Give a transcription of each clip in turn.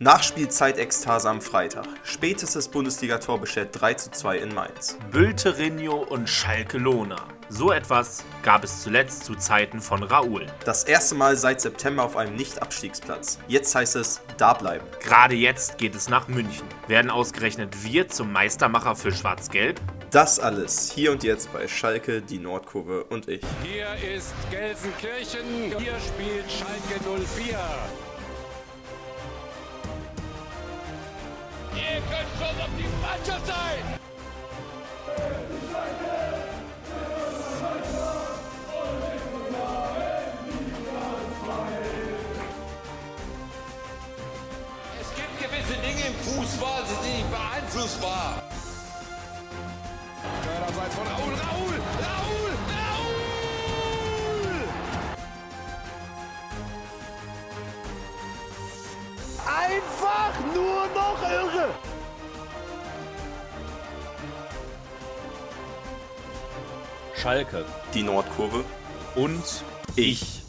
Nachspielzeit-Ekstase am Freitag. Spätestes Bundesligator bestellt 3 zu 2 in Mainz. Bülterino und Schalke Lohna. So etwas gab es zuletzt zu Zeiten von Raoul. Das erste Mal seit September auf einem Nicht-Abstiegsplatz. Jetzt heißt es, da bleiben. Gerade jetzt geht es nach München. Werden ausgerechnet wir zum Meistermacher für Schwarz-Gelb? Das alles hier und jetzt bei Schalke, die Nordkurve und ich. Hier ist Gelsenkirchen, hier spielt Schalke 04. Ihr könnt schon auf die Mannschaft sein! Es gibt gewisse Dinge im Fußball, die sind nicht beeinflussbar. Abseits von Raul, Raul, Einfach nur noch irre! Schalke Die Nordkurve. und ich.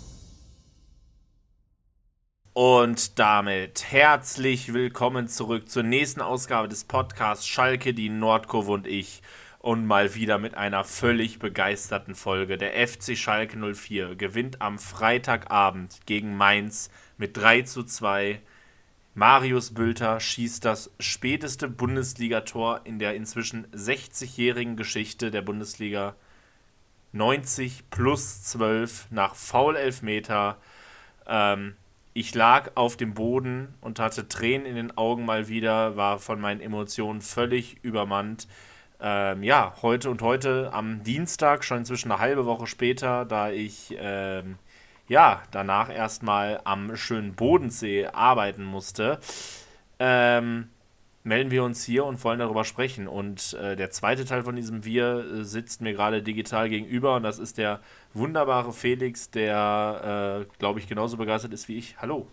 Und damit herzlich willkommen zurück zur nächsten Ausgabe des Podcasts Schalke, die Nordkurve und ich. Und mal wieder mit einer völlig begeisterten Folge. Der FC Schalke 04 gewinnt am Freitagabend gegen Mainz mit 3 zu 2. Marius Bülter schießt das späteste Bundesligator in der inzwischen 60-jährigen Geschichte der Bundesliga. 90 plus 12 nach Foul-Elfmeter. Ähm, ich lag auf dem Boden und hatte Tränen in den Augen mal wieder, war von meinen Emotionen völlig übermannt. Ähm, ja, heute und heute am Dienstag, schon inzwischen eine halbe Woche später, da ich ähm, ja danach erstmal am schönen Bodensee arbeiten musste, ähm, melden wir uns hier und wollen darüber sprechen. Und äh, der zweite Teil von diesem Wir äh, sitzt mir gerade digital gegenüber und das ist der wunderbare Felix, der, äh, glaube ich, genauso begeistert ist wie ich. Hallo.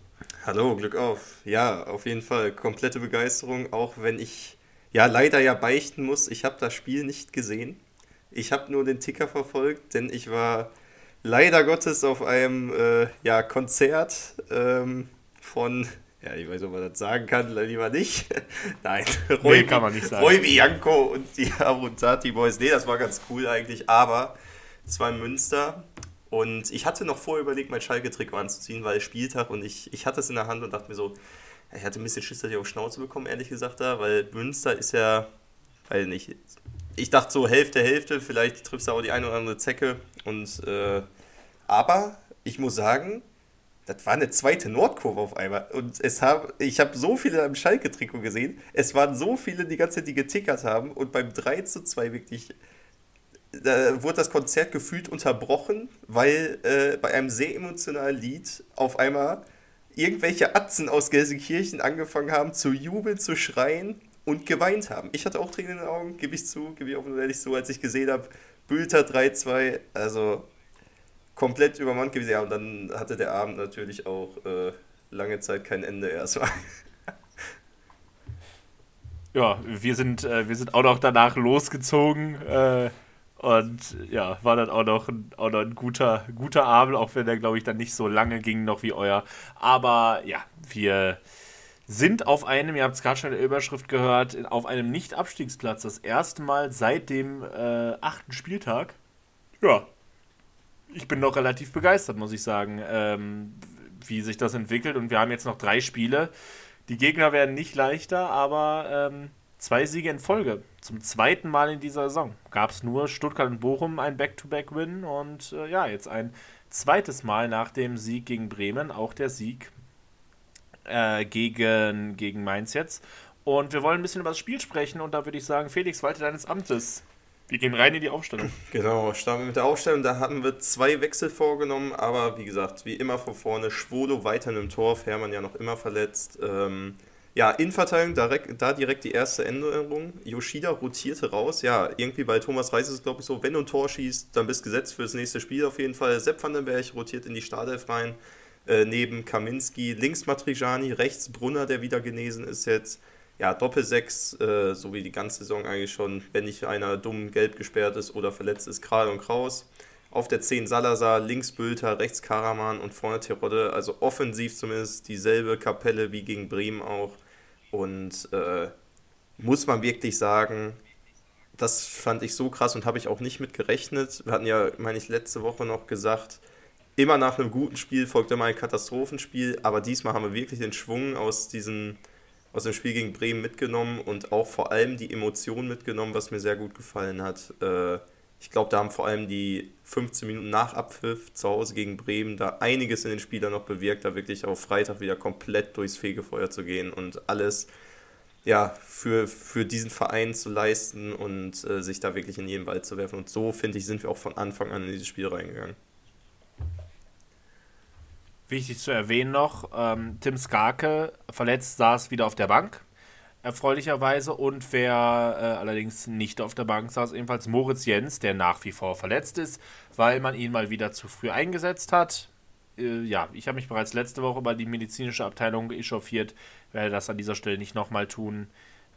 Hallo, Glück auf. Ja, auf jeden Fall komplette Begeisterung, auch wenn ich ja leider ja beichten muss, ich habe das Spiel nicht gesehen. Ich habe nur den Ticker verfolgt, denn ich war leider Gottes auf einem äh, ja, Konzert ähm, von, ja, ich weiß nicht, ob man das sagen kann, lieber nicht. Nein, Roy, kann man nicht sagen. Roy Bianco und die Aruntati Boys. Nee, das war ganz cool eigentlich, aber es war in Münster und ich hatte noch vorher überlegt, mein Schalke-Trikot anzuziehen, weil Spieltag und ich, ich hatte es in der Hand und dachte mir so, ich hatte ein bisschen Schiss, dass ich auf Schnauze bekommen, ehrlich gesagt, da, weil Münster ist ja, weiß nicht, ich dachte so Hälfte, Hälfte, vielleicht triffst du auch die eine oder andere Zecke und, äh, aber ich muss sagen, das war eine zweite Nordkurve auf einmal. Und es hab, ich habe so viele am Schalke-Trikot gesehen. Es waren so viele die ganze Zeit, die getickert haben. Und beim 3 zu 2 wirklich, da wurde das Konzert gefühlt unterbrochen, weil äh, bei einem sehr emotionalen Lied auf einmal irgendwelche Atzen aus Gelsenkirchen angefangen haben zu jubeln, zu schreien und geweint haben. Ich hatte auch Tränen in den Augen, gebe ich zu, gebe ich offen und ehrlich zu, als ich gesehen habe, Bülter 3-2, also komplett übermannt gewesen. Ja, und dann hatte der Abend natürlich auch äh, lange Zeit kein Ende erstmal. Ja, wir sind, äh, wir sind auch noch danach losgezogen. Äh, und ja, war dann auch noch ein, auch noch ein guter, guter Abend, auch wenn der, glaube ich, dann nicht so lange ging noch wie euer. Aber ja, wir sind auf einem, ihr habt es gerade schon in der Überschrift gehört, auf einem Nicht-Abstiegsplatz. Das erste Mal seit dem äh, achten Spieltag. Ja, ich bin noch relativ begeistert, muss ich sagen, ähm, wie sich das entwickelt. Und wir haben jetzt noch drei Spiele. Die Gegner werden nicht leichter, aber ähm, zwei Siege in Folge. Zum zweiten Mal in dieser Saison gab es nur Stuttgart und Bochum ein Back-to-Back-Win und äh, ja, jetzt ein zweites Mal nach dem Sieg gegen Bremen, auch der Sieg äh, gegen, gegen Mainz jetzt. Und wir wollen ein bisschen über das Spiel sprechen und da würde ich sagen, Felix, walte deines Amtes. Wir gehen rein in die Aufstellung. Genau, starten wir mit der Aufstellung. Da hatten wir zwei Wechsel vorgenommen, aber wie gesagt, wie immer von vorne, Schwodo weiter im Tor, Fährmann ja noch immer verletzt. Ähm, ja, Innenverteidigung, direkt, da direkt die erste Änderung. Yoshida rotierte raus. Ja, irgendwie bei Thomas Reis ist es, glaube ich, so, wenn du ein Tor schießt, dann bist du gesetzt für das nächste Spiel auf jeden Fall. Sepp van den Berg rotiert in die Startelf rein. Äh, neben Kaminski, links Matriciani, rechts Brunner, der wieder genesen ist jetzt. Ja, Doppelsechs, äh, so wie die ganze Saison eigentlich schon, wenn nicht einer dumm gelb gesperrt ist oder verletzt ist, Kral und Kraus. auf der 10 Salazar, links Bülter, rechts Karaman und vorne Terodde. Also offensiv zumindest dieselbe Kapelle wie gegen Bremen auch. Und äh, muss man wirklich sagen, das fand ich so krass und habe ich auch nicht mit gerechnet. Wir hatten ja, meine ich, letzte Woche noch gesagt, immer nach einem guten Spiel folgt immer ein Katastrophenspiel, aber diesmal haben wir wirklich den Schwung aus, diesen, aus dem Spiel gegen Bremen mitgenommen und auch vor allem die Emotionen mitgenommen, was mir sehr gut gefallen hat. Äh, ich glaube, da haben vor allem die 15 Minuten nach Abpfiff zu Hause gegen Bremen da einiges in den Spielern noch bewirkt, da wirklich auf Freitag wieder komplett durchs Fegefeuer zu gehen und alles ja, für, für diesen Verein zu leisten und äh, sich da wirklich in jeden Ball zu werfen. Und so, finde ich, sind wir auch von Anfang an in dieses Spiel reingegangen. Wichtig zu erwähnen noch, ähm, Tim Skarke verletzt saß wieder auf der Bank, erfreulicherweise. Und wer äh, allerdings nicht auf der Bank saß, ebenfalls Moritz Jens, der nach wie vor verletzt ist, weil man ihn mal wieder zu früh eingesetzt hat. Äh, ja, ich habe mich bereits letzte Woche über die medizinische Abteilung echauffiert, werde das an dieser Stelle nicht nochmal tun.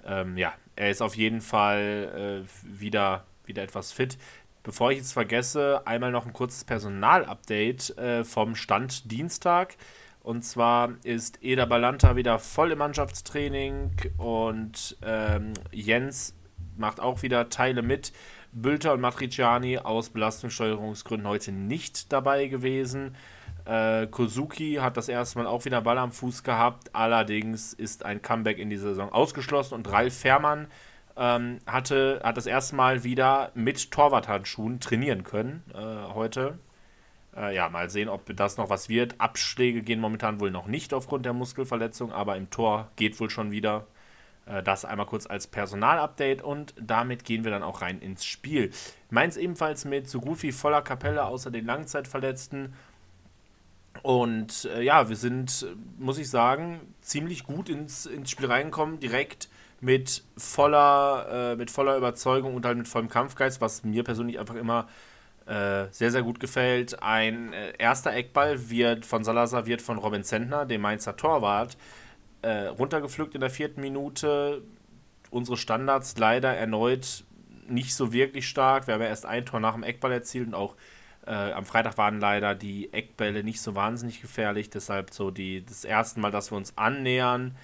Ähm, ja, er ist auf jeden Fall äh, wieder, wieder etwas fit. Bevor ich es vergesse, einmal noch ein kurzes Personalupdate äh, vom Stand Dienstag. Und zwar ist Eda Balanta wieder voll im Mannschaftstraining und ähm, Jens macht auch wieder Teile mit. Bülter und Matriciani aus Belastungssteuerungsgründen heute nicht dabei gewesen. Äh, Kozuki hat das erste Mal auch wieder Ball am Fuß gehabt. Allerdings ist ein Comeback in dieser Saison ausgeschlossen und Ralf Fährmann ähm, hatte, hat das erste Mal wieder mit Torwarthandschuhen trainieren können äh, heute. Äh, ja, mal sehen, ob das noch was wird. Abschläge gehen momentan wohl noch nicht aufgrund der Muskelverletzung, aber im Tor geht wohl schon wieder. Äh, das einmal kurz als Personalupdate und damit gehen wir dann auch rein ins Spiel. Mainz ebenfalls mit so gut wie voller Kapelle außer den Langzeitverletzten und äh, ja, wir sind, muss ich sagen, ziemlich gut ins, ins Spiel reingekommen, direkt mit voller, äh, mit voller Überzeugung und halt mit vollem Kampfgeist, was mir persönlich einfach immer äh, sehr, sehr gut gefällt. Ein äh, erster Eckball wird von Salazar, wird von Robin Zentner, dem Mainzer Torwart, äh, runtergepflückt in der vierten Minute. Unsere Standards leider erneut nicht so wirklich stark. Wir haben ja erst ein Tor nach dem Eckball erzielt und auch äh, am Freitag waren leider die Eckbälle nicht so wahnsinnig gefährlich, deshalb so die, das erste Mal, dass wir uns annähern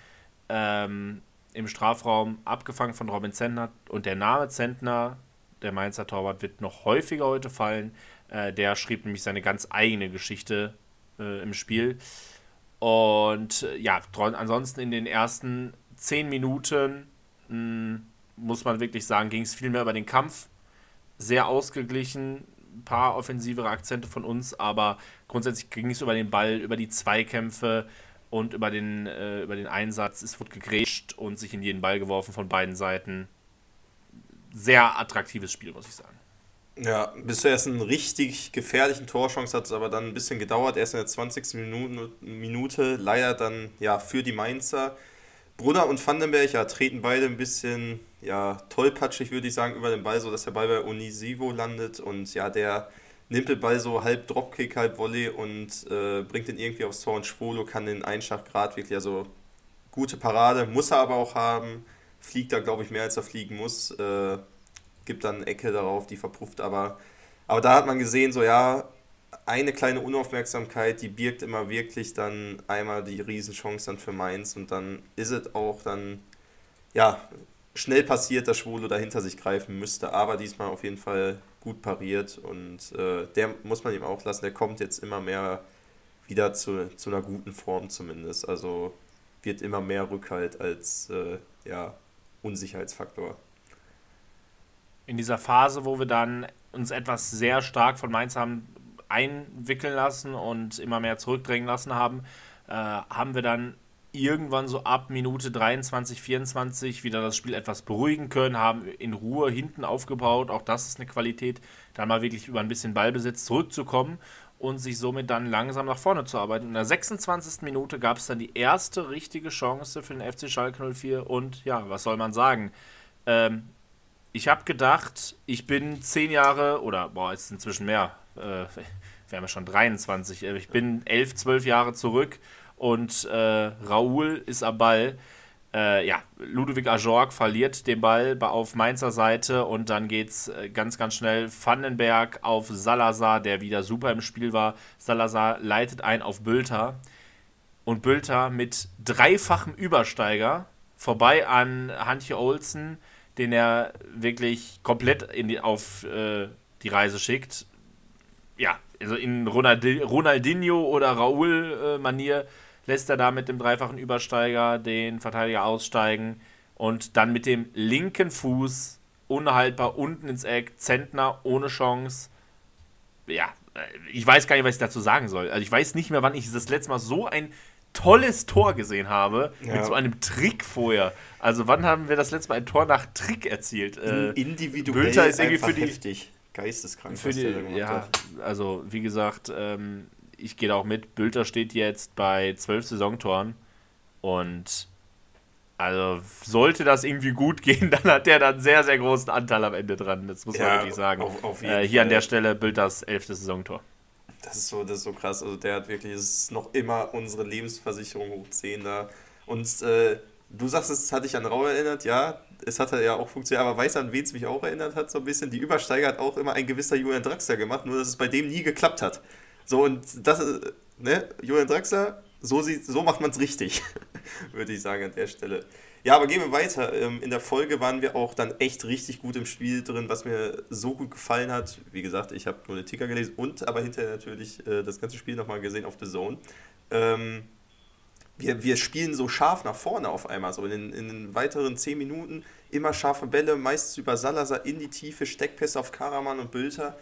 ähm, im Strafraum, abgefangen von Robin Zentner und der Name Zentner, der Mainzer Torwart, wird noch häufiger heute fallen. Äh, der schrieb nämlich seine ganz eigene Geschichte äh, im Spiel. Und äh, ja, ansonsten in den ersten zehn Minuten mh, hm, muss man wirklich sagen, ging es viel mehr über den Kampf. Sehr ausgeglichen, ein paar offensivere Akzente von uns, aber grundsätzlich ging es über den Ball, über die Zweikämpfe und über den, äh, über den Einsatz. Es wurde gegrätscht und sich in jeden Ball geworfen von beiden Seiten. Sehr attraktives Spiel, muss ich sagen. Ja, bis zuerst einen richtig gefährlichen Torchance hat es aber dann ein bisschen gedauert. Erst in der 20. Minute, Minute leider dann ja für die Mainzer. Brunner und Vandenberg ja, treten beide ein bisschen ja, tollpatschig, würde ich sagen, über den Ball, so dass der Ball bei Unisivo landet und ja, der nimmt den Ball so halb Dropkick, halb Volley und äh, bringt den irgendwie aufs Tor und Schwolo kann den Einschlag gerade wirklich, also gute Parade, muss er aber auch haben, fliegt da glaube ich mehr als er fliegen muss, äh, gibt dann eine Ecke darauf, die verpufft, aber, aber da hat man gesehen, so ja, eine kleine Unaufmerksamkeit, die birgt immer wirklich dann einmal die Riesenchance dann für Mainz und dann ist es auch dann, ja, schnell passiert, dass Schwolo dahinter sich greifen müsste, aber diesmal auf jeden Fall gut pariert und äh, der muss man ihm auch lassen, der kommt jetzt immer mehr wieder zu, zu einer guten Form zumindest, also wird immer mehr Rückhalt als äh, ja, Unsicherheitsfaktor. In dieser Phase, wo wir dann uns etwas sehr stark von Mainz haben einwickeln lassen und immer mehr zurückdrängen lassen haben, äh, haben wir dann irgendwann so ab Minute 23, 24 wieder das Spiel etwas beruhigen können, haben in Ruhe hinten aufgebaut. Auch das ist eine Qualität, dann mal wirklich über ein bisschen Ballbesitz zurückzukommen und sich somit dann langsam nach vorne zu arbeiten. In der 26. Minute gab es dann die erste richtige Chance für den FC Schalke 04 und ja, was soll man sagen? Ähm, ich habe gedacht, ich bin zehn Jahre oder boah, ist inzwischen mehr, äh, wir haben ja schon 23, ich bin elf, zwölf Jahre zurück und äh, Raoul ist am Ball. äh, ja, Ludovic Ajorg verliert den Ball auf Mainzer Seite und dann geht es äh, ganz, ganz schnell Vandenberg auf Salazar, der wieder super im Spiel war. Salazar leitet ein auf Bülter und Bülter mit dreifachem Übersteiger vorbei an Hantje Olsen, den er wirklich komplett in die, auf äh, die Reise schickt. Ja, also in Ronaldinho oder Raoul-Manier äh, lässt er da mit dem dreifachen Übersteiger den Verteidiger aussteigen und dann mit dem linken Fuß unhaltbar unten ins Eck, Zentner ohne Chance. Ja, äh, ich weiß gar nicht, was ich dazu sagen soll. Also ich weiß nicht mehr, wann ich das letzte Mal so ein tolles Tor gesehen habe, ja. mit so einem Trick vorher. Also wann haben wir das letzte Mal ein Tor nach Trick erzielt? Äh, Individuell Bülter ist irgendwie für die, heftig. Geisteskrank. Für die, ja, hat. also wie gesagt, ähm, ich gehe da auch mit. Bülter steht jetzt bei zwölf Saisontoren und also sollte das irgendwie gut gehen, dann hat der dann sehr, sehr großen Anteil am Ende dran. Das muss man wirklich sagen. Auf, auf äh, hier an der Stelle Bülters elfte Saisontor. Das ist so, das ist so krass. Also der hat wirklich, ist noch immer unsere Lebensversicherung hoch 10 da. Und äh, du sagst, es hat dich an Rau erinnert, ja, es hat ja auch funktioniert, aber weißt du, an wen es mich auch erinnert hat, so ein bisschen? Die Übersteiger hat auch immer ein gewisser Julian Draxler gemacht, nur dass es bei dem nie geklappt hat. So, und das, ne, Julian Draxler, so, sieht, so macht man es richtig, würde ich sagen an der Stelle. Ja, aber gehen wir weiter. Ähm, in der Folge waren wir auch dann echt richtig gut im Spiel drin, was mir so gut gefallen hat. Wie gesagt, ich habe nur den Ticker gelesen und aber hinterher natürlich äh, das ganze Spiel nochmal gesehen auf The Zone. Ähm, wir, wir spielen so scharf nach vorne auf einmal. So in, den, in den weiteren 10 Minuten immer scharfe Bälle, meistens über Salazar in die Tiefe, Steckpässe auf Karaman und Bülter.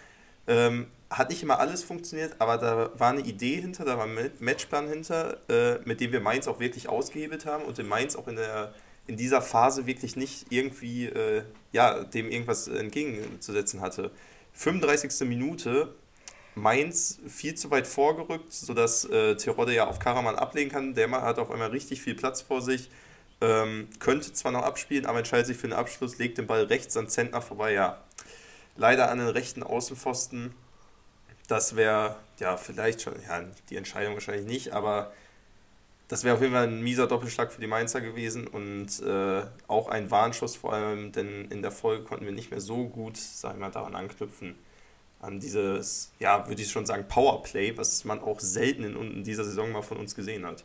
Ähm, hat nicht immer alles funktioniert, aber da war eine Idee hinter, da war ein Matchplan hinter, äh, mit dem wir Mainz auch wirklich ausgehebelt haben und in Mainz auch in, der, in dieser Phase wirklich nicht irgendwie äh, ja, dem irgendwas entgegenzusetzen hatte. 35. Minute, Mainz viel zu weit vorgerückt, sodass äh, Terodde ja auf Karaman ablegen kann. Der hat auf einmal richtig viel Platz vor sich. Ähm, könnte zwar noch abspielen, aber entscheidet sich für den Abschluss, legt den Ball rechts an Zentner vorbei. Ja, leider an den rechten Außenpfosten. Das wäre ja vielleicht schon, ja, die Entscheidung wahrscheinlich nicht, aber das wäre auf jeden Fall ein mieser Doppelschlag für die Mainzer gewesen und äh, auch ein Warnschuss vor allem, denn in der Folge konnten wir nicht mehr so gut, sagen wir, daran anknüpfen, an dieses, ja, würde ich schon sagen, Powerplay, was man auch selten in, in dieser Saison mal von uns gesehen hat.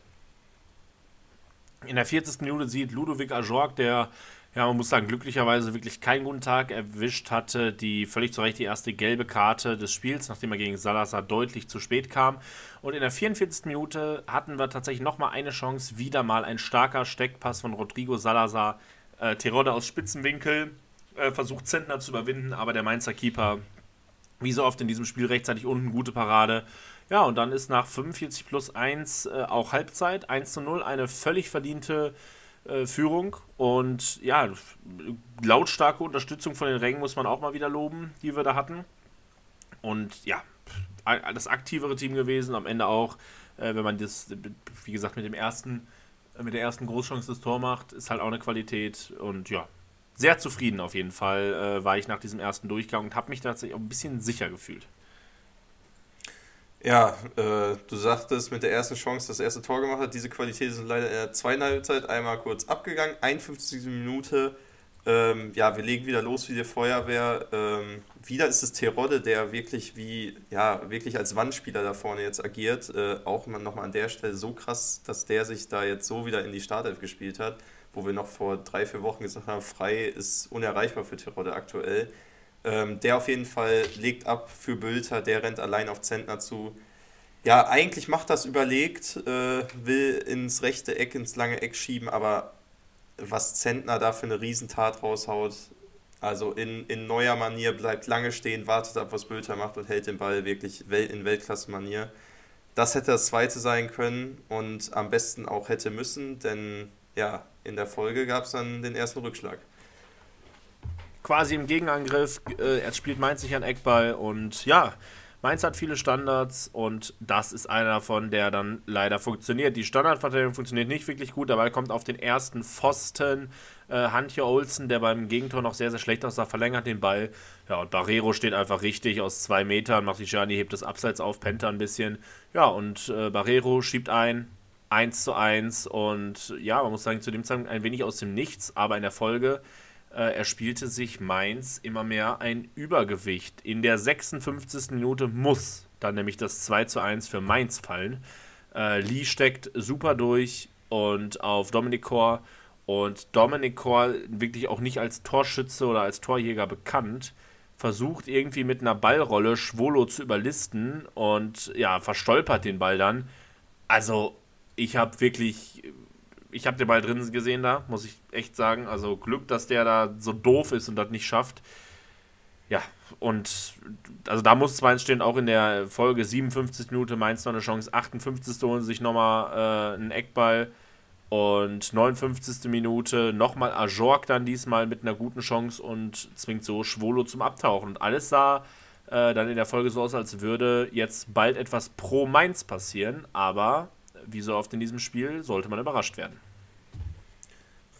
In der 40. Minute sieht Ludovic Ajorg, der ja, man muss sagen, glücklicherweise wirklich keinen guten Tag erwischt hatte. Die völlig zu Recht die erste gelbe Karte des Spiels, nachdem er gegen Salazar deutlich zu spät kam. Und in der 44. Minute hatten wir tatsächlich nochmal eine Chance. Wieder mal ein starker Steckpass von Rodrigo Salazar. Äh, Terodde aus Spitzenwinkel äh, versucht Zentner zu überwinden, aber der Mainzer Keeper, wie so oft in diesem Spiel, rechtzeitig unten gute Parade. Ja, und dann ist nach 45 plus 1 äh, auch Halbzeit. 1 zu 0, eine völlig verdiente äh, Führung. Und ja, lautstarke Unterstützung von den Rängen muss man auch mal wieder loben, die wir da hatten. Und ja, das aktivere Team gewesen, am Ende auch, äh, wenn man das, wie gesagt, mit dem ersten, mit der ersten Großchance das Tor macht, ist halt auch eine Qualität. Und ja, sehr zufrieden auf jeden Fall äh, war ich nach diesem ersten Durchgang und habe mich tatsächlich auch ein bisschen sicher gefühlt. Ja, äh, du sagtest mit der ersten Chance das erste Tor gemacht hat. Diese Qualität sind leider in der zweiten Halbzeit einmal kurz abgegangen. 51. Minute. Ähm, ja, wir legen wieder los wie die Feuerwehr. Ähm, wieder ist es Terodde, der wirklich wie, ja, wirklich als Wandspieler da vorne jetzt agiert. Äh, auch nochmal an der Stelle so krass, dass der sich da jetzt so wieder in die Startelf gespielt hat, wo wir noch vor drei, vier Wochen gesagt haben, frei ist unerreichbar für Terodde aktuell. Ähm, der auf jeden Fall legt ab für Bülter, der rennt allein auf Zentner zu. Ja, eigentlich macht das überlegt, äh, will ins rechte Eck, ins lange Eck schieben, aber was Zentner da für eine Riesentat raushaut, also in, in neuer Manier, bleibt lange stehen, wartet ab, was Bülter macht und hält den Ball wirklich in Weltklasse-Manier. Das hätte das zweite sein können und am besten auch hätte müssen, denn ja, in der Folge gab es dann den ersten Rückschlag quasi im Gegenangriff. Äh, er spielt Mainz sich an Eckball und ja, Mainz hat viele Standards und das ist einer davon, der dann leider funktioniert. Die Standardverteidigung funktioniert nicht wirklich gut, dabei kommt auf den ersten Pfosten äh, Hantje Olsen, der beim Gegentor noch sehr, sehr schlecht aussah, verlängert den Ball. Ja, und Barrero steht einfach richtig aus zwei Metern, Gianni, hebt das Abseits auf, Penta ein bisschen. Ja, und äh, Barrero schiebt ein, 1 zu 1 und ja, man muss sagen, zu dem Zeitpunkt ein wenig aus dem Nichts, aber in der Folge äh, erspielte sich Mainz immer mehr ein Übergewicht. In der 56. Minute muss dann nämlich das 2 zu 1 für Mainz fallen. Äh, Lee steckt super durch und auf Dominik Kor und Dominik Kor, wirklich auch nicht als Torschütze oder als Torjäger bekannt, versucht irgendwie mit einer Ballrolle Schwolo zu überlisten und ja, verstolpert den Ball dann. Also, ich habe wirklich, ich habe den Ball drin gesehen da, muss ich echt sagen. Also Glück, dass der da so doof ist und das nicht schafft. Ja, und also da muss zwar entstehen, auch in der Folge 57 Minute Mainz noch eine Chance, 58. holen sich nochmal äh, einen Eckball und 59. Minute nochmal Ajork dann diesmal mit einer guten Chance und zwingt so Schwolo zum Abtauchen. Und alles sah äh, dann in der Folge so aus, als würde jetzt bald etwas pro Mainz passieren, aber wie so oft in diesem Spiel sollte man überrascht werden.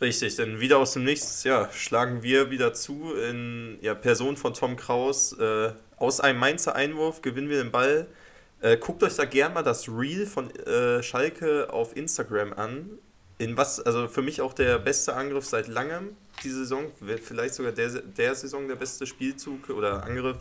Richtig, denn wieder aus dem Nichts, ja, schlagen wir wieder zu in ja, Person von Tom Kraus. Äh, aus einem Mainzer Einwurf gewinnen wir den Ball. Äh, guckt euch da gerne mal das Reel von äh, Schalke auf Instagram an in was, also für mich auch der beste Angriff seit langem, die Saison, vielleicht sogar der, der Saison der beste Spielzug oder Angriff,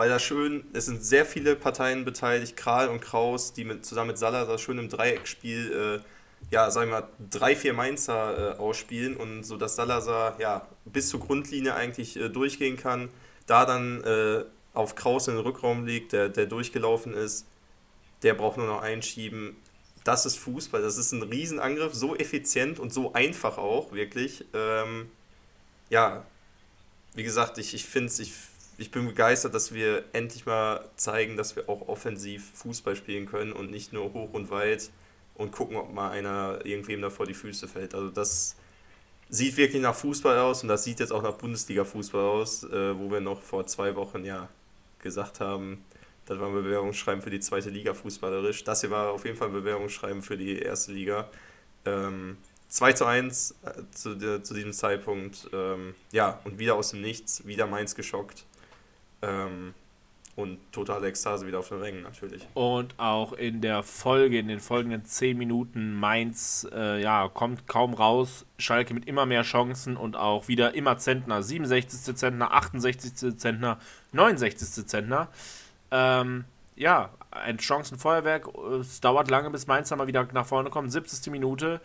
weil da schön, es sind sehr viele Parteien beteiligt, Kral und Kraus, die mit, zusammen mit Salazar schön im Dreieckspiel, äh, ja, sagen wir mal, drei, vier Mainzer äh, ausspielen und so, dass Salazar, ja, bis zur Grundlinie eigentlich äh, durchgehen kann, da dann äh, auf Kraus in den Rückraum liegt, der, der durchgelaufen ist, der braucht nur noch einschieben, das ist Fußball, das ist ein Riesenangriff, so effizient und so einfach auch, wirklich. Ähm, ja, wie gesagt, ich, ich finde ich, ich bin begeistert, dass wir endlich mal zeigen, dass wir auch offensiv Fußball spielen können und nicht nur hoch und weit und gucken, ob mal einer irgendwem da vor die Füße fällt. Also das sieht wirklich nach Fußball aus und das sieht jetzt auch nach Bundesliga-Fußball aus, äh, wo wir noch vor zwei Wochen ja gesagt haben, das war ein Bewerbungsschreiben für die zweite Liga fußballerisch. Das hier war auf jeden Fall ein Bewerbungsschreiben für die erste Liga. Ähm, 2 zu 1 äh, zu, de, zu diesem Zeitpunkt. Ähm, ja, und wieder aus dem Nichts, wieder Mainz geschockt. Ähm, und totale Ekstase wieder auf den Rängen natürlich. Und auch in der Folge, in den folgenden 10 Minuten, Mainz äh, ja, kommt kaum raus. Schalke mit immer mehr Chancen und auch wieder immer Zentner. 67. Zentner, 68. Zentner, 69. Zentner. Ähm, ja, ein Chancenfeuerwerk. Es dauert lange, bis Mainz dann mal wieder nach vorne kommt. 70. Minute.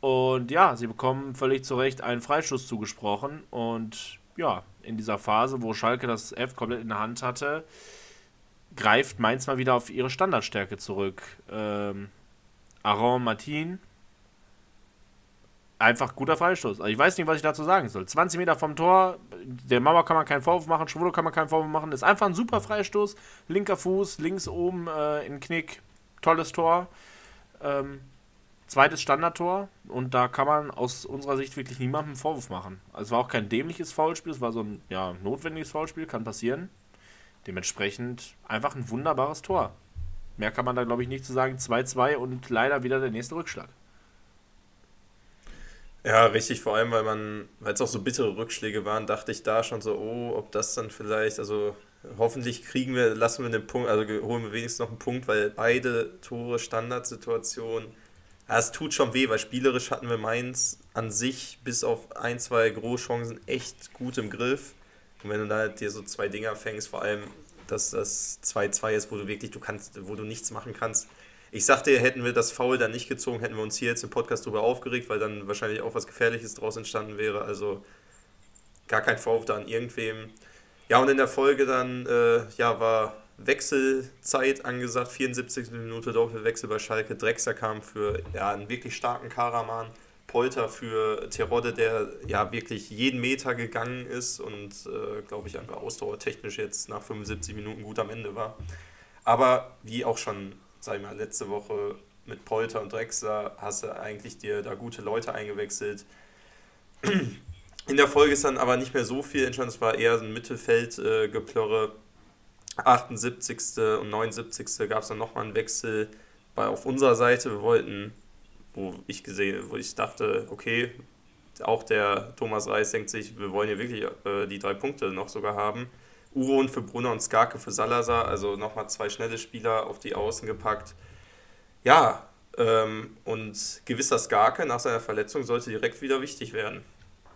Und ja, sie bekommen völlig zu Recht einen Freischuss zugesprochen. Und ja, in dieser Phase, wo Schalke das F komplett in der Hand hatte, greift Mainz mal wieder auf ihre Standardstärke zurück. Ähm, Aaron Martin einfach guter Freistoß. Also ich weiß nicht, was ich dazu sagen soll. 20 Meter vom Tor, der Mauer kann man keinen Vorwurf machen, Schwulo kann man keinen Vorwurf machen. Ist einfach ein super Freistoß. Linker Fuß, links oben äh, in Knick. Tolles Tor. Ähm, zweites Standardtor. Und da kann man aus unserer Sicht wirklich niemandem einen Vorwurf machen. Also es war auch kein dämliches Foulspiel, es war so ein ja, notwendiges Foulspiel, kann passieren. Dementsprechend einfach ein wunderbares Tor. Mehr kann man da, glaube ich, nicht zu sagen. 2-2 und leider wieder der nächste Rückschlag. Ja, richtig, vor allem, weil man, weil es auch so bittere Rückschläge waren, dachte ich da schon so, oh, ob das dann vielleicht, also hoffentlich kriegen wir, lassen wir den Punkt, also holen wir wenigstens noch einen Punkt, weil beide Tore Standardsituation, ja, es tut schon weh, weil spielerisch hatten wir Mainz an sich bis auf ein, zwei Großchancen echt gut im Griff. Und wenn du da halt dir so zwei Dinger fängst, vor allem, dass das 2-2 ist, wo du wirklich, du kannst, wo du nichts machen kannst, ich sagte, hätten wir das Foul dann nicht gezogen, hätten wir uns hier jetzt im Podcast drüber aufgeregt, weil dann wahrscheinlich auch was Gefährliches draus entstanden wäre. Also gar kein Vorwurf da an irgendwem. Ja, und in der Folge dann äh, ja, war Wechselzeit angesagt, 74. Minute Doppelwechsel bei Schalke. Drexler kam für ja, einen wirklich starken Karaman. Polter für Terodde, der ja wirklich jeden Meter gegangen ist und äh, glaube ich einfach ausdauertechnisch jetzt nach 75 Minuten gut am Ende war. Aber wie auch schon sag ich mal, letzte Woche mit Polter und Drexler hast du eigentlich dir da gute Leute eingewechselt. In der Folge ist dann aber nicht mehr so viel entstanden, es war eher ein Mittelfeldgeplörre. Äh, 78. und 79. gab es dann nochmal einen Wechsel bei, auf unserer Seite. Wir wollten, wo ich gesehen, wo ich dachte, okay, auch der Thomas Reis denkt sich, wir wollen hier wirklich äh, die drei Punkte noch sogar haben. Uron für Brunner und Skarke für Salazar, also nochmal zwei schnelle Spieler auf die Außen gepackt. Ja, Ähm, und gewisser Skarke nach seiner Verletzung sollte direkt wieder wichtig werden.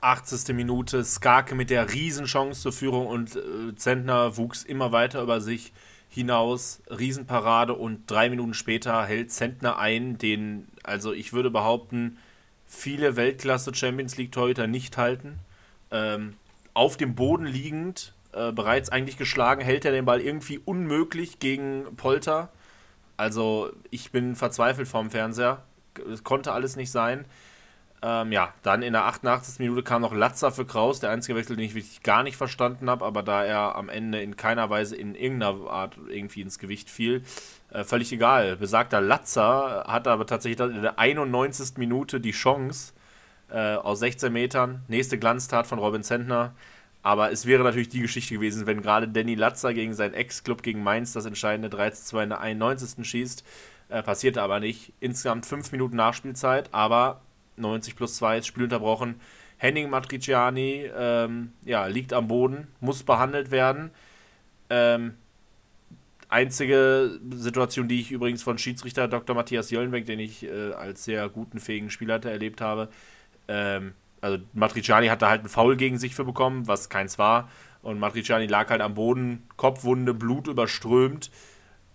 80. Minute, Skarke mit der Riesenchance zur Führung und äh, Zentner wuchs immer weiter über sich hinaus. Riesenparade und drei Minuten später hält Zentner ein, den, also ich würde behaupten, viele Weltklasse Champions League Torhüter nicht halten. Ähm, auf dem Boden liegend, äh, bereits eigentlich geschlagen, hält er den Ball irgendwie unmöglich gegen Polter. Also ich bin verzweifelt vorm Fernseher. Es konnte alles nicht sein. Ähm, ja, dann in der 88. Minute kam noch Latzer für Kraus, der einzige Wechsel, den ich wirklich gar nicht verstanden habe, aber da er am Ende in keiner Weise in irgendeiner Art irgendwie ins Gewicht fiel, äh, völlig egal. Besagter Latzer hat aber tatsächlich in der 91. Minute die Chance äh, aus 16 Metern, nächste Glanztat von Robin Zentner. Aber es wäre natürlich die Geschichte gewesen, wenn gerade Danny Latzer gegen seinen Ex-Club gegen Mainz das entscheidende 3 2 in der 91. schießt. Äh, passierte aber nicht. Insgesamt 5 Minuten Nachspielzeit, aber 90 plus 2 ist Spiel unterbrochen. Henning Matriciani ähm, ja, liegt am Boden, muss behandelt werden. Ähm, einzige Situation, die ich übrigens von Schiedsrichter Dr. Matthias Jöllenbeck, den ich äh, als sehr guten, fähigen Spielleiter erlebt habe, ähm, also Matriciani hatte halt einen Foul gegen sich für bekommen, was keins war. Und Matriciani lag halt am Boden, Kopfwunde, Blut überströmt.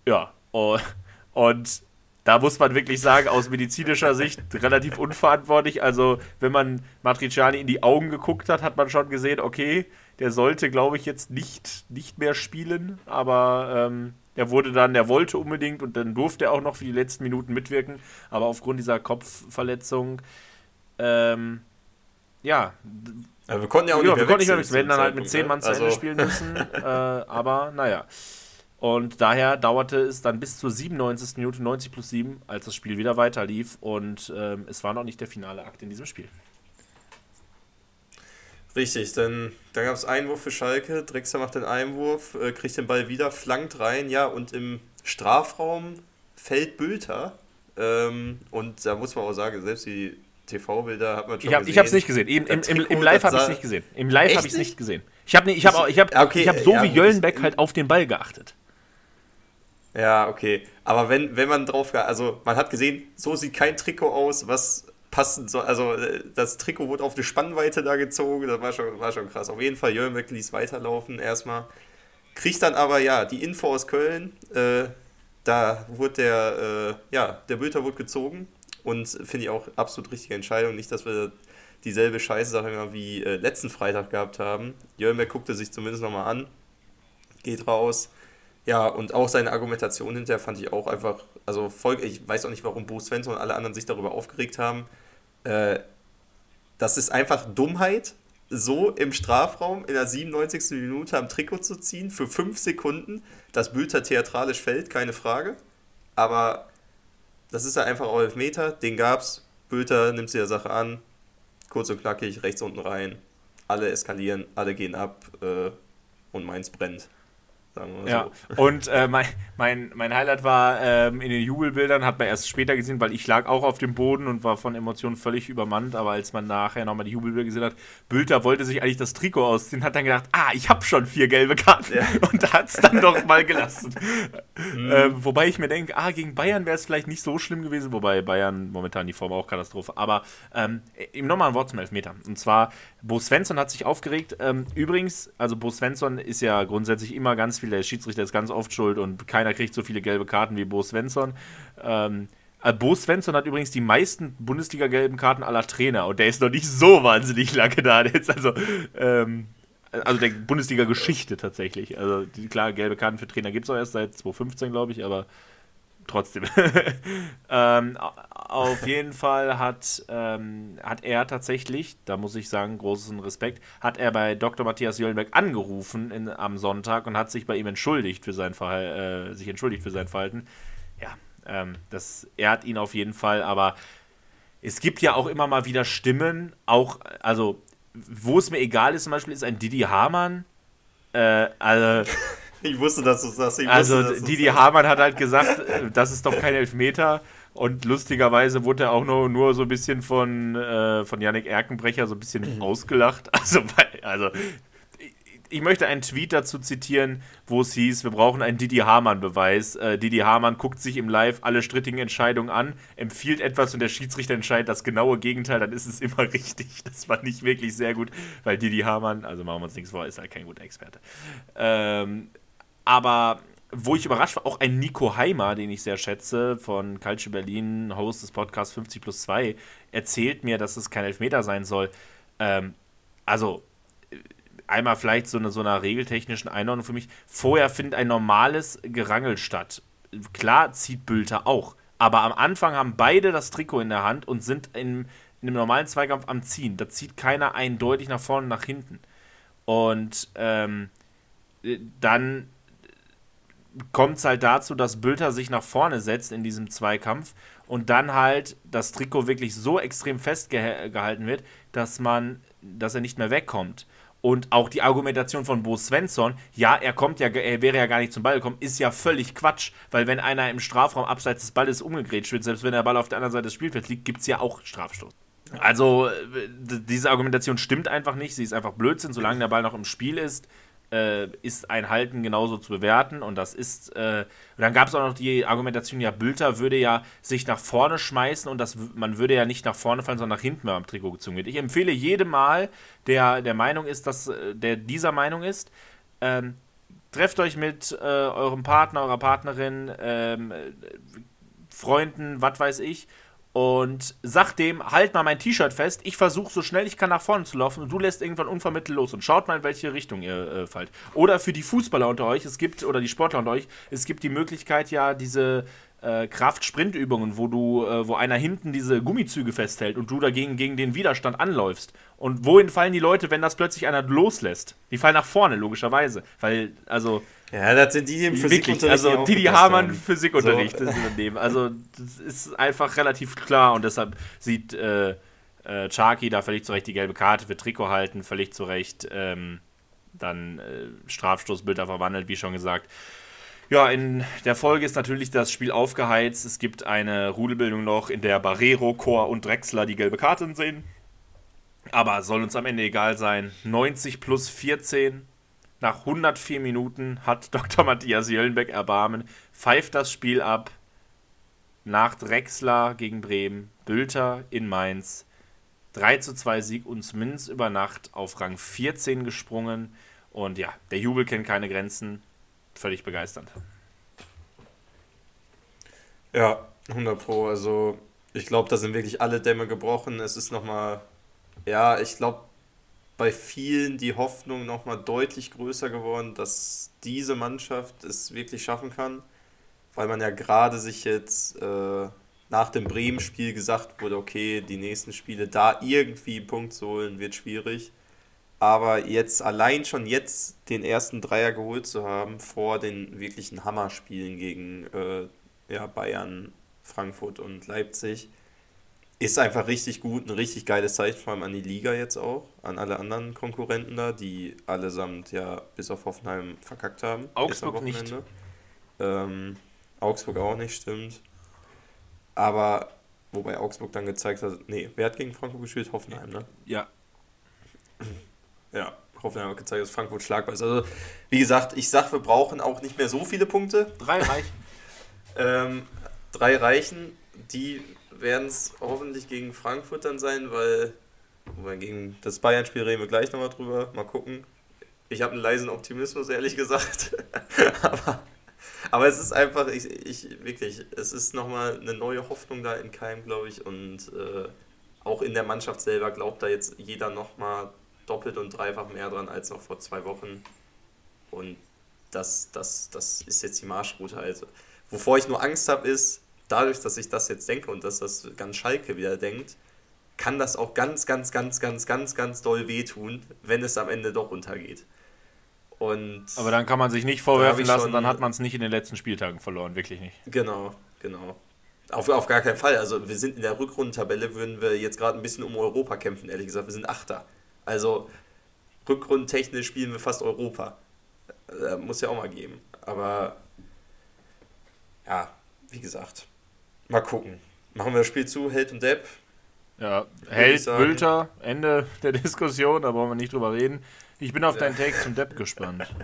Ja, und da muss man wirklich sagen, aus medizinischer Sicht relativ unverantwortlich. Also, wenn man Matriciani in die Augen geguckt hat, hat man schon gesehen, okay, der sollte, glaube ich, jetzt nicht, nicht mehr spielen. Aber ähm, er wurde dann, der wollte unbedingt und dann durfte er auch noch für die letzten Minuten mitwirken. Aber aufgrund dieser Kopfverletzung, ähm, ja. ja. Wir konnten ja auch ja, nicht wir mehr konnten nicht mehr Wir hätten dann halt mit zehn Mann zu also. Ende spielen müssen. äh, aber naja. Und daher dauerte es dann bis zur 97. Minute 90 plus 7, als das Spiel wieder weiter lief. Und ähm, es war noch nicht der finale Akt in diesem Spiel. Richtig, denn dann gab es Einwurf für Schalke. Drexler macht den Einwurf, äh, kriegt den Ball wieder, flankt rein, ja, und im Strafraum fällt Bülter. Ähm, und da muss man auch sagen, selbst die TV-Bilder hat man schon ich hab, gesehen. Ich habe es nicht gesehen. Im, im, im, im Live habe ich es nicht gesehen. Im Live habe ich es nicht gesehen. Ich habe ich hab, ich hab, okay, ich hab so ja, wie Jöllenbeck halt auf den Ball geachtet. Ja, okay. Aber wenn, wenn man drauf, also man hat gesehen, so sieht kein Trikot aus, was passen soll. Also äh, das Trikot wurde auf eine Spannweite da gezogen, das war schon, war schon krass. Auf jeden Fall, Jörnbeck ließ weiterlaufen erstmal. Kriegt dann aber, ja, die Info aus Köln, äh, da wurde der, äh, ja, der Bülter wurde gezogen und finde ich auch absolut richtige Entscheidung. Nicht, dass wir dieselbe Scheiße, sag ich mal, wie äh, letzten Freitag gehabt haben. Jörnbeck guckte sich zumindest nochmal an, geht raus, ja, und auch seine Argumentation hinterher fand ich auch einfach, also voll, ich weiß auch nicht, warum Bo Svensson und alle anderen sich darüber aufgeregt haben. Äh, das ist einfach Dummheit, so im Strafraum in der 97. Minute am Trikot zu ziehen für 5 Sekunden. Das Bülter theatralisch fällt, keine Frage. Aber das ist ja einfach auch Elfmeter, den gab's. Bülter nimmt sich der Sache an, kurz und knackig, rechts unten rein. Alle eskalieren, alle gehen ab äh, und meins brennt. Sagen wir ja, so. und äh, mein, mein, mein Highlight war ähm, in den Jubelbildern, hat man erst später gesehen, weil ich lag auch auf dem Boden und war von Emotionen völlig übermannt, aber als man nachher nochmal die Jubelbilder gesehen hat, Bülter wollte sich eigentlich das Trikot ausziehen, hat dann gedacht, ah, ich habe schon vier gelbe Karten ja. und da hat es dann doch mal gelassen. mhm. ähm, wobei ich mir denke, ah, gegen Bayern wäre es vielleicht nicht so schlimm gewesen, wobei Bayern momentan die Form auch Katastrophe, aber ähm, nochmal ein Wort zum Elfmeter und zwar, Bo Svensson hat sich aufgeregt, ähm, übrigens, also Bo Svensson ist ja grundsätzlich immer ganz viel, der Schiedsrichter ist ganz oft schuld und keiner kriegt so viele gelbe Karten wie Bo Svensson. Ähm, äh, Bo Svensson hat übrigens die meisten Bundesliga-gelben Karten aller Trainer und der ist noch nicht so wahnsinnig lange da. Ist also, ähm, also der Bundesliga-Geschichte tatsächlich. Also klar, gelbe Karten für Trainer gibt es auch erst seit 2015, glaube ich, aber trotzdem. ähm, auf jeden Fall hat, ähm, hat er tatsächlich, da muss ich sagen, großen Respekt, hat er bei Dr. Matthias Jöllenberg angerufen in, am Sonntag und hat sich bei ihm entschuldigt für sein Verhalten, äh, sich entschuldigt für sein Verhalten. Ja, ähm, das ehrt ihn auf jeden Fall, aber es gibt ja auch immer mal wieder Stimmen, auch, also, wo es mir egal ist, zum Beispiel ist ein Didi Hamann, äh, also ich wusste, dass du das sagst. Also, wusste, Didi Hamann hat halt gesagt, äh, das ist doch kein Elfmeter. Und lustigerweise wurde er auch nur, nur so ein bisschen von, äh, von Yannick Erkenbrecher so ein bisschen mhm. ausgelacht. Also, also ich möchte einen Tweet dazu zitieren, wo es hieß, wir brauchen einen Didi Hamann-Beweis. Äh, Didi Hamann guckt sich im Live alle strittigen Entscheidungen an, empfiehlt etwas und der Schiedsrichter entscheidet das genaue Gegenteil, dann ist es immer richtig. Das war nicht wirklich sehr gut, weil Didi Hamann, also machen wir uns nichts vor, ist halt kein guter Experte. Ähm, aber wo ich überrascht war, auch ein Nico Heimer, den ich sehr schätze, von Calcio Berlin, Host des Podcasts 50 plus 2, erzählt mir, dass es kein Elfmeter sein soll. Ähm, also, einmal vielleicht so eine, so einer regeltechnischen Einordnung für mich. Vorher findet ein normales Gerangel statt. Klar zieht Bülter auch. Aber am Anfang haben beide das Trikot in der Hand und sind in, in einem normalen Zweikampf am Ziehen. Da zieht keiner eindeutig nach vorne und nach hinten. Und ähm, dann kommt es halt dazu, dass Bülter sich nach vorne setzt in diesem Zweikampf und dann halt das Trikot wirklich so extrem festgehalten wird, dass man, dass er nicht mehr wegkommt. Und auch die Argumentation von Bo Svensson, ja, er kommt ja, er wäre ja gar nicht zum Ball gekommen, ist ja völlig Quatsch, weil wenn einer im Strafraum abseits des Balles umgegrätscht wird, selbst wenn der Ball auf der anderen Seite des Spielfelds liegt, gibt es ja auch Strafstoß. Also, diese Argumentation stimmt einfach nicht, sie ist einfach Blödsinn, solange der Ball noch im Spiel ist äh, ist ein Halten genauso zu bewerten. Und das ist. Äh, und dann gab es auch noch die Argumentation, ja, Bülter würde ja sich nach vorne schmeißen und das, man würde ja nicht nach vorne fallen, sondern nach hinten, wenn man am Trikot gezogen wird. Ich empfehle jedem Mal, der der Meinung ist, dass äh, der dieser Meinung ist, ähm, trefft euch mit äh, eurem Partner, eurer Partnerin, ähm, Freunden, was weiß ich, und sag dem, halt mal mein T-Shirt fest, ich versuche so schnell ich kann nach vorne zu laufen und du lässt irgendwann unvermittelt los und schaut mal, in welche Richtung ihr äh, fallt. Oder für die Fußballer unter euch, es gibt, oder die Sportler unter euch, es gibt die Möglichkeit ja, diese äh, Kraft-Sprint-Übungen, wo du, äh, wo einer hinten diese Gummizüge festhält und du dagegen gegen den Widerstand anläufst. Und wohin fallen die Leute, wenn das plötzlich einer loslässt? Die fallen nach vorne, logischerweise. Weil, also. Ja, das sind die, die im Physikunterricht. Also, die, die Hamann Physikunterricht so. übernehmen. Also, das ist einfach relativ klar und deshalb sieht äh, äh, Charky da völlig zurecht die gelbe Karte für Trikot halten, völlig zurecht. Ähm, dann äh, Strafstoßbilder verwandelt, wie schon gesagt. Ja, in der Folge ist natürlich das Spiel aufgeheizt. Es gibt eine Rudelbildung noch, in der Barrero, Chor und Drexler die gelbe Karte sehen. Aber soll uns am Ende egal sein. 90 plus 14. Nach 104 Minuten hat Dr. Matthias Jöllenbeck Erbarmen, pfeift das Spiel ab. Nach Drexler gegen Bremen, Bülter in Mainz. 3 zu 2 Sieg und zumindest über Nacht auf Rang 14 gesprungen. Und ja, der Jubel kennt keine Grenzen völlig begeisternd. Ja, 100 Pro. Also ich glaube, da sind wirklich alle Dämme gebrochen. Es ist nochmal, ja, ich glaube, bei vielen die Hoffnung nochmal deutlich größer geworden, dass diese Mannschaft es wirklich schaffen kann, weil man ja gerade sich jetzt äh, nach dem Bremen-Spiel gesagt wurde, okay, die nächsten Spiele da irgendwie einen Punkt zu holen, wird schwierig. Aber jetzt allein schon jetzt den ersten Dreier geholt zu haben vor den wirklichen Hammerspielen gegen äh, ja, Bayern, Frankfurt und Leipzig, ist einfach richtig gut, ein richtig geiles Zeichen, vor allem an die Liga jetzt auch, an alle anderen Konkurrenten da, die allesamt ja bis auf Hoffenheim verkackt haben. Augsburg nicht. Ähm, Augsburg auch nicht, stimmt. Aber wobei Augsburg dann gezeigt hat, nee, wer hat gegen Frankfurt gespielt? Hoffenheim, ne? Ja. Ja, Hoffenheim hat gezeigt, dass Frankfurt schlagbar ist. Also, wie gesagt, ich sage, wir brauchen auch nicht mehr so viele Punkte. Drei reichen. ähm, drei reichen. Die werden es hoffentlich gegen Frankfurt dann sein, weil gegen das Bayern-Spiel reden wir gleich nochmal drüber. Mal gucken. Ich habe einen leisen Optimismus, ehrlich gesagt. aber, aber es ist einfach, ich, ich wirklich, es ist nochmal eine neue Hoffnung da in Keim, glaube ich. Und äh, auch in der Mannschaft selber glaubt da jetzt jeder nochmal doppelt und dreifach mehr dran als noch vor zwei Wochen. Und das, das, das ist jetzt die Marschroute. Also, wovor ich nur Angst habe, ist, dadurch, dass ich das jetzt denke und dass das ganz Schalke wieder denkt, kann das auch ganz, ganz, ganz, ganz, ganz, ganz doll wehtun, wenn es am Ende doch untergeht. Und Aber dann kann man sich nicht vorwerfen lassen, schon, dann hat man es nicht in den letzten Spieltagen verloren, wirklich nicht. Genau, genau. Auf, auf gar keinen Fall. Also wir sind in der Rückrundentabelle, würden wir jetzt gerade ein bisschen um Europa kämpfen, ehrlich gesagt. Wir sind Achter. Also rückrundentechnisch spielen wir fast Europa. Äh, muss ja auch mal geben. Aber ja, wie gesagt, mal gucken. Machen wir das Spiel zu, Held und Depp. Ja, Held, Bülter, Ende der Diskussion, da brauchen wir nicht drüber reden. Ich bin auf deinen Take zum Depp gespannt.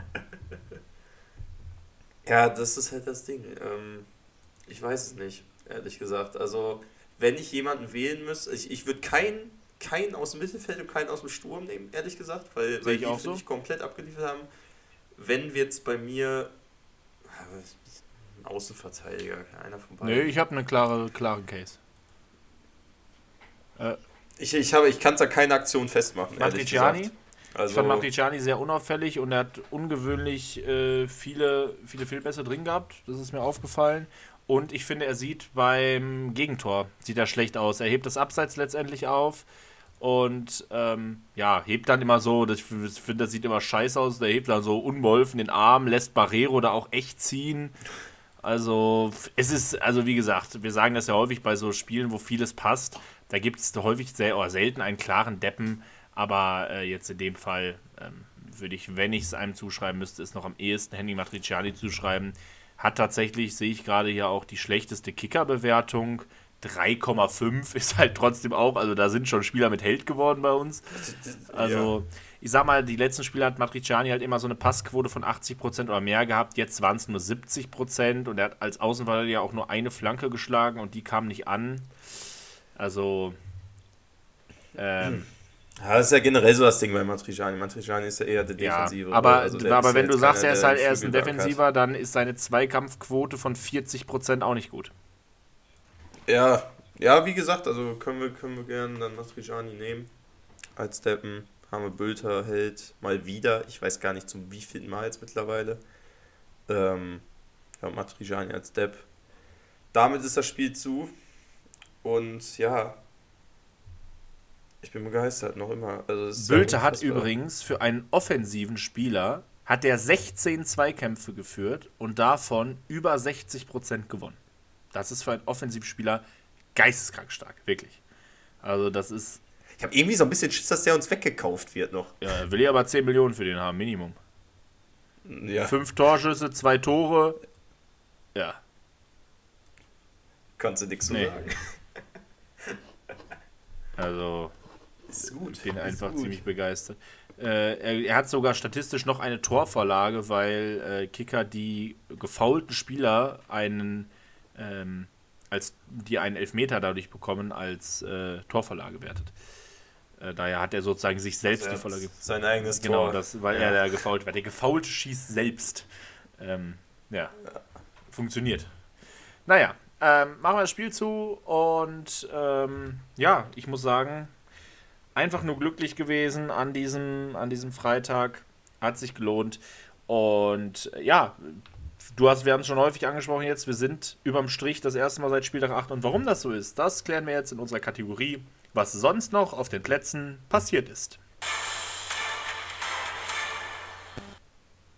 Ja, das ist halt das Ding. Ähm, ich weiß es nicht, ehrlich gesagt. Also, wenn ich jemanden wählen müsste, ich, ich würde keinen keinen aus dem Mittelfeld und keinen aus dem Sturm nehmen, ehrlich gesagt, weil, weil ich die auch so. ich komplett abgeliefert haben. Wenn wir jetzt bei mir ein Außenverteidiger, einer von beiden. Nee, ich habe eine klare, klare Case. Äh, ich, ich, habe, ich kann da keine Aktion festmachen. Matriciani? Also, ich fand Matriciani sehr unauffällig und er hat ungewöhnlich äh, viele, viele Fehlpässe drin gehabt. Das ist mir aufgefallen. Und ich finde, er sieht beim Gegentor, sieht er schlecht aus. Er hebt das Abseits letztendlich auf und ähm, ja, hebt dann immer so, das, ich finde, das sieht immer scheiße aus. Der hebt dann so unbeholfen den Arm, lässt Barrero da auch echt ziehen. Also, es ist, also wie gesagt, wir sagen das ja häufig bei so Spielen, wo vieles passt. Da gibt es häufig sehr, oder selten einen klaren Deppen, aber äh, jetzt in dem Fall ähm, würde ich, wenn ich es einem zuschreiben müsste, es noch am ehesten Henry Matriciani zuschreiben. Hat tatsächlich, sehe ich gerade hier auch die schlechteste Kicker-Bewertung. 3,5 ist halt trotzdem auch, also da sind schon Spieler mit Held geworden bei uns. Also, ja. Ich sag mal, die letzten Spiele hat Matriciani halt immer so eine Passquote von 80% oder mehr gehabt. Jetzt waren es nur 70% und er hat als Außenverteidiger auch nur eine Flanke geschlagen und die kam nicht an. Also, ähm, ja, das ist ja generell so das Ding bei Matriciani. Matriciani ist ja eher der Defensive. Ja, aber, also aber wenn du sagst, er ist halt erst ein Defensiver, dann ist seine Zweikampfquote von 40% auch nicht gut. Ja, ja, wie gesagt, also können wir, können wir gerne dann Matriciani nehmen. Als Deppen wir Bülter hält mal wieder. Ich weiß gar nicht zum wievielten Mal jetzt mittlerweile. Ähm, ja, Matriciani als Depp. Damit ist das Spiel zu. Und ja, ich bin begeistert, noch immer. Also Bülter hat übrigens für einen offensiven Spieler hat der 16 Zweikämpfe geführt und davon über 60% gewonnen. Das ist für einen Offensivspieler geisteskrank stark, wirklich. Also das ist. Ich habe irgendwie so ein bisschen Schiss, dass der uns weggekauft wird noch. Ja, will ich aber 10 Millionen für den haben, Minimum. Ja. Fünf Torschüsse, zwei Tore. Ja. Kannst du nichts zu nee. sagen. Also, ist gut. bin einfach gut. ziemlich begeistert. Äh, er, er, hat sogar statistisch noch eine Torvorlage, weil äh, Kicker die gefaulten Spieler einen ähm, als die einen Elfmeter dadurch bekommen als äh, Torvorlage wertet. Äh, daher hat er sozusagen sich selbst also die Vorlage. Sein eigenes genau, Tor. Genau, das, weil ja. er da gefault wird. Der Gefaulte schießt selbst. Ähm, ja. ja. Funktioniert. Naja, ähm, machen wir das Spiel zu und ähm, ja, ich muss sagen, einfach nur glücklich gewesen an diesem, an diesem Freitag. Hat sich gelohnt. Und ja, du hast, wir haben es schon häufig angesprochen jetzt, wir sind überm Strich das erste Mal seit Spieltag 8. Und warum das so ist, das klären wir jetzt in unserer Kategorie, was sonst noch auf den Plätzen passiert ist.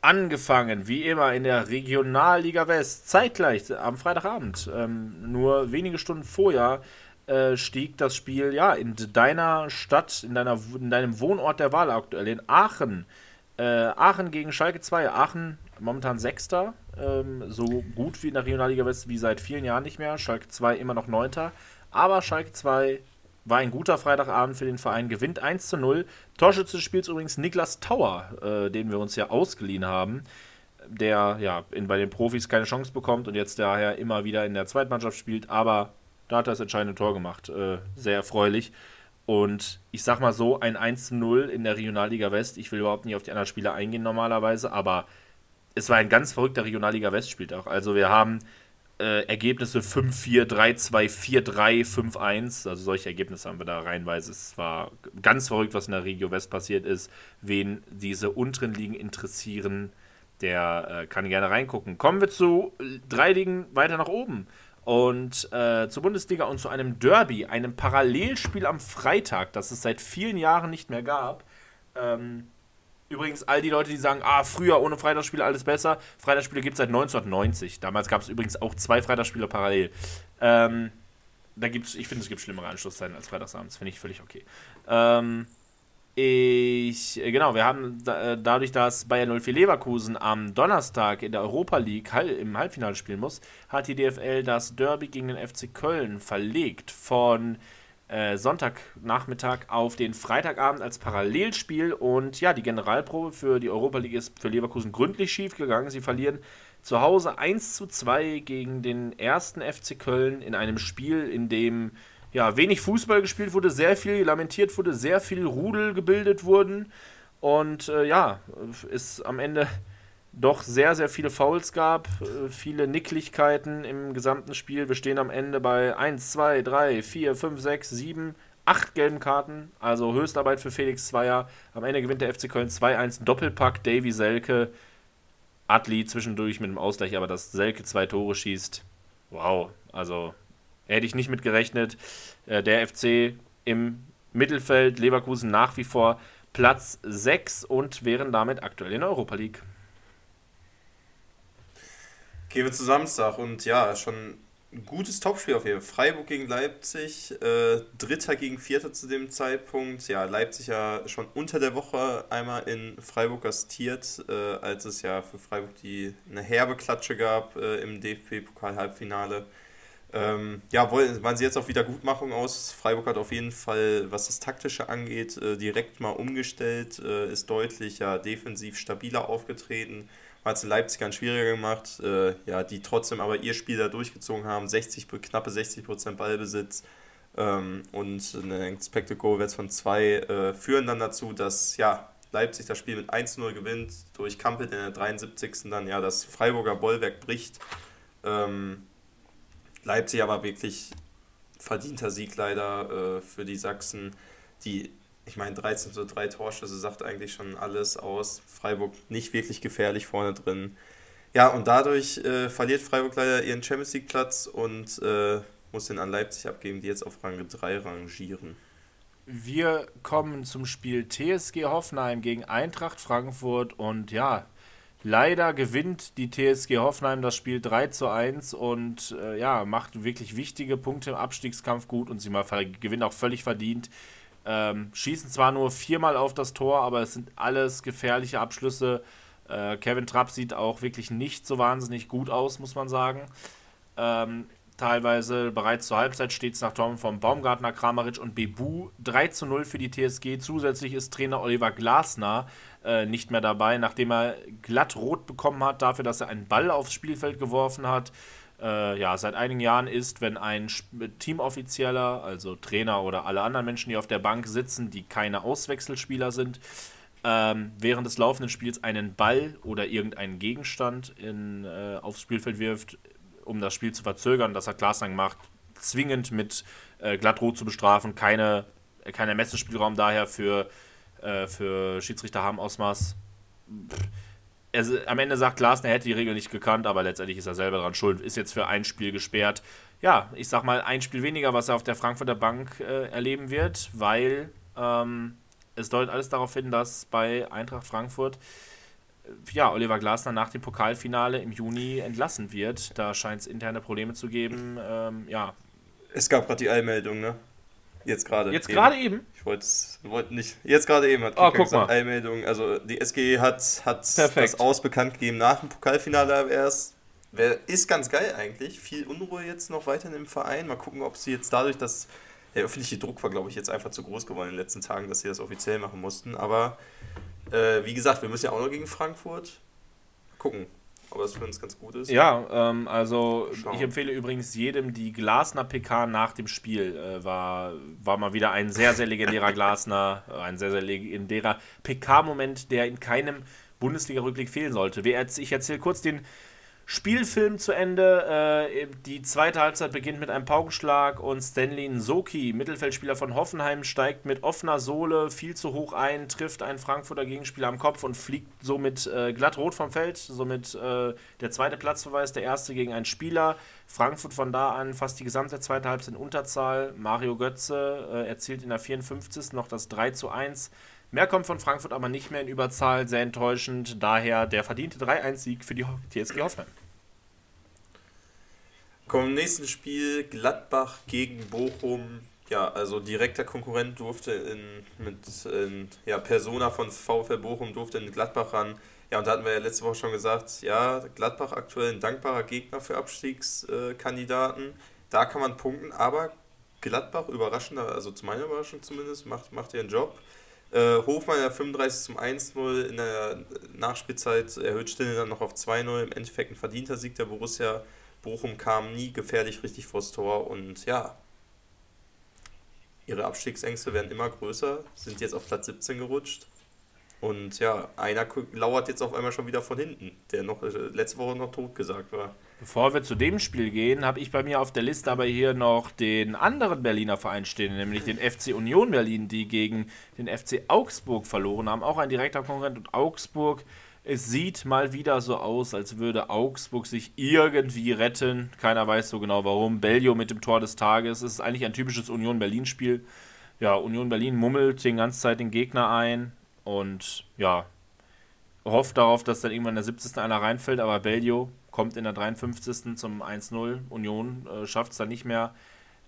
Angefangen, wie immer, in der Regionalliga West, zeitgleich am Freitagabend, ähm, nur wenige Stunden vorher, äh, stieg das Spiel ja in deiner Stadt, in, deiner, in deinem Wohnort der Wahl aktuell, in Aachen. Äh, Aachen gegen Schalke 2. Aachen momentan Sechster, ähm, so gut wie in der Regionalliga West wie seit vielen Jahren nicht mehr. Schalke 2 immer noch Neunter. Aber Schalke 2 war ein guter Freitagabend für den Verein, gewinnt 1 zu 0. Torschütze des Spiels übrigens Niklas Tauer, äh, den wir uns ja ausgeliehen haben, der ja in, bei den Profis keine Chance bekommt und jetzt daher immer wieder in der Zweitmannschaft spielt, aber da hat er das entscheidende Tor gemacht. Äh, sehr erfreulich. Und ich sag mal so, ein 1-0 in der Regionalliga West. Ich will überhaupt nicht auf die anderen Spieler eingehen normalerweise, aber es war ein ganz verrückter Regionalliga West-Spieltag. Also wir haben äh, Ergebnisse 5-4, 3-2, 4-3, 5-1. Also solche Ergebnisse haben wir da reihenweise. Es war ganz verrückt, was in der Regio West passiert ist. Wen diese unteren Ligen interessieren, der äh, kann gerne reingucken. Kommen wir zu drei Ligen weiter nach oben und äh, zur Bundesliga und zu einem Derby, einem Parallelspiel am Freitag, das es seit vielen Jahren nicht mehr gab. Ähm, übrigens, all die Leute, die sagen, ah, früher ohne Freitagsspiele alles besser. Freitagsspiele gibt es seit 1990. Damals gab es übrigens auch zwei Freitagsspiele parallel. Ähm, da gibt's, ich finde, es gibt schlimmere Anschlusszeiten als Freitagsabends, finde ich völlig okay. Ähm, ich, äh, genau, wir haben da, äh, dadurch, dass Bayern 04 Leverkusen am Donnerstag in der Europa League im Halbfinale spielen muss, hat die DFL das Derby gegen den FC Köln verlegt von äh, Sonntagnachmittag auf den Freitagabend als Parallelspiel. Und ja, die Generalprobe für die Europa League ist für Leverkusen gründlich schief gegangen. Sie verlieren zu Hause 1 zu 2 gegen den ersten FC Köln in einem Spiel, in dem ja, wenig Fußball gespielt wurde, sehr viel lamentiert wurde, sehr viel Rudel gebildet wurden. Und äh, ja, es am Ende doch sehr, sehr viele Fouls gab, äh, viele Nicklichkeiten im gesamten Spiel. Wir stehen am Ende bei 1, 2, 3, 4, 5, 6, 7, 8 gelben Karten. Also Höchstarbeit für Felix Zweier. Am Ende gewinnt der FC Köln 2-1 Doppelpack. Davy Selke, Adli zwischendurch mit dem Ausgleich, aber dass Selke zwei Tore schießt, wow. Also hätte ich nicht mit gerechnet. Äh, der FC im Mittelfeld, Leverkusen nach wie vor Platz 6 und wären damit aktuell in der Europa League. Gehen wir zu Samstag und ja, schon ein gutes Topspiel auf jeden Fall. Freiburg gegen Leipzig, äh, Dritter gegen Vierter zu dem Zeitpunkt. Ja, Leipzig ja schon unter der Woche einmal in Freiburg gastiert, äh, als es ja für Freiburg die eine herbe Klatsche gab äh, im DFB-Pokal-Halbfinale. Ähm, ja, wollen, waren sie jetzt auf Wiedergutmachung aus. Freiburg hat auf jeden Fall, was das Taktische angeht, äh, direkt mal umgestellt, äh, ist deutlich ja, defensiv stabiler aufgetreten hat es ganz schwieriger gemacht, äh, ja, die trotzdem aber ihr Spiel da durchgezogen haben, 60, knappe 60% Ballbesitz ähm, und eine Expected Goal Wert von 2 äh, führen dann dazu, dass ja, Leipzig das Spiel mit 1-0 gewinnt, durch Kampel in der 73. dann ja das Freiburger Bollwerk bricht. Ähm, Leipzig aber wirklich verdienter Sieg leider äh, für die Sachsen, die ich meine, 13 zu 3 Torschüsse sagt eigentlich schon alles aus. Freiburg nicht wirklich gefährlich vorne drin. Ja, und dadurch äh, verliert Freiburg leider ihren Champions League Platz und äh, muss den an Leipzig abgeben, die jetzt auf Rang 3 rangieren. Wir kommen zum Spiel TSG Hoffenheim gegen Eintracht Frankfurt und ja, leider gewinnt die TSG Hoffenheim das Spiel 3 zu 1 und äh, ja, macht wirklich wichtige Punkte im Abstiegskampf gut und sie mal gewinnt auch völlig verdient. Ähm, schießen zwar nur viermal auf das Tor, aber es sind alles gefährliche Abschlüsse. Äh, Kevin Trapp sieht auch wirklich nicht so wahnsinnig gut aus, muss man sagen. Ähm, teilweise bereits zur Halbzeit steht es nach Tom von Baumgartner, Kramaric und Bebu 3 zu 0 für die TSG. Zusätzlich ist Trainer Oliver Glasner äh, nicht mehr dabei, nachdem er glatt rot bekommen hat dafür, dass er einen Ball aufs Spielfeld geworfen hat äh, ja, seit einigen Jahren ist, wenn ein Teamoffizieller, also Trainer oder alle anderen Menschen, die auf der Bank sitzen, die keine Auswechselspieler sind, ähm, während des laufenden Spiels einen Ball oder irgendeinen Gegenstand in, äh, aufs Spielfeld wirft, um das Spiel zu verzögern. Das hat Glasner gemacht, zwingend mit äh, Glattrot zu bestrafen. Keine, kein Ermessensspielraum daher für, äh, für Schiedsrichter haben Ausmaß. Pff er, am Ende sagt Glasner, er hätte die Regel nicht gekannt, aber letztendlich ist er selber daran schuld. Ist jetzt für ein Spiel gesperrt. Ja, ich sag mal, ein Spiel weniger, was er auf der Frankfurter Bank äh, erleben wird, weil ähm, es deutet alles darauf hin, dass bei Eintracht Frankfurt äh, ja, Oliver Glasner nach dem Pokalfinale im Juni entlassen wird. Da scheint es interne Probleme zu geben. Ähm, ja. Es gab gerade die Eilmeldung, ne? Jetzt gerade. Jetzt gerade eben? Ich wollte wollt nicht. Jetzt gerade eben hat oh, guck gesagt, mal. Eilmeldung. Also die SG hat, hat das Aus bekannt gegeben nach dem Pokalfinale erst. Ist ganz geil eigentlich. Viel Unruhe jetzt noch weiterhin im Verein. Mal gucken, ob sie jetzt dadurch, dass der öffentliche Druck war, glaube ich, jetzt einfach zu groß geworden in den letzten Tagen, dass sie das offiziell machen mussten. Aber äh, wie gesagt, wir müssen ja auch noch gegen Frankfurt. Gucken aber es für uns ganz gut ist. Ja, ähm, also Schauen. ich empfehle übrigens jedem die Glasner PK nach dem Spiel. Äh, war, war mal wieder ein sehr, sehr legendärer Glasner, äh, ein sehr, sehr legendärer PK-Moment, der in keinem Bundesliga-Rückblick fehlen sollte. Ich erzähle kurz den Spielfilm zu Ende. Äh, die zweite Halbzeit beginnt mit einem Paukenschlag und Stanley Nsoki, Mittelfeldspieler von Hoffenheim, steigt mit offener Sohle viel zu hoch ein, trifft einen Frankfurter Gegenspieler am Kopf und fliegt somit äh, glatt rot vom Feld. Somit äh, der zweite Platzverweis, der erste gegen einen Spieler. Frankfurt von da an fast die gesamte zweite Halbzeit in Unterzahl. Mario Götze äh, erzielt in der 54. noch das 3 zu 1. Mehr kommt von Frankfurt aber nicht mehr in Überzahl, sehr enttäuschend. Daher der verdiente 3-1-Sieg für die TSG Hoffenheim. Kommen im nächsten Spiel Gladbach gegen Bochum. Ja, also direkter Konkurrent durfte in, mit in, ja, Persona von VfL Bochum durfte in Gladbach ran. Ja, und da hatten wir ja letzte Woche schon gesagt, ja, Gladbach aktuell ein dankbarer Gegner für Abstiegskandidaten. Da kann man punkten, aber Gladbach überraschender, also zu meiner Überraschung zumindest, macht, macht ihren Job. Äh, Hofmann ja 35 zum 1-0 in der Nachspielzeit erhöht Stille dann noch auf 2-0. Im Endeffekt ein verdienter Sieg der Borussia. Bochum kam nie gefährlich richtig vors Tor und ja, ihre Abstiegsängste werden immer größer, sind jetzt auf Platz 17 gerutscht. Und ja, einer lauert jetzt auf einmal schon wieder von hinten, der noch äh, letzte Woche noch tot gesagt war. Bevor wir zu dem Spiel gehen, habe ich bei mir auf der Liste aber hier noch den anderen Berliner Verein stehen, nämlich den FC Union Berlin, die gegen den FC Augsburg verloren haben. Auch ein direkter Konkurrent und Augsburg. Es sieht mal wieder so aus, als würde Augsburg sich irgendwie retten. Keiner weiß so genau warum. Bellio mit dem Tor des Tages. Es ist eigentlich ein typisches Union Berlin-Spiel. Ja, Union Berlin mummelt die ganze Zeit den Gegner ein und ja, hofft darauf, dass dann irgendwann in der 70. einer reinfällt, aber Bellio kommt in der 53. zum 1-0. Union äh, schafft es dann nicht mehr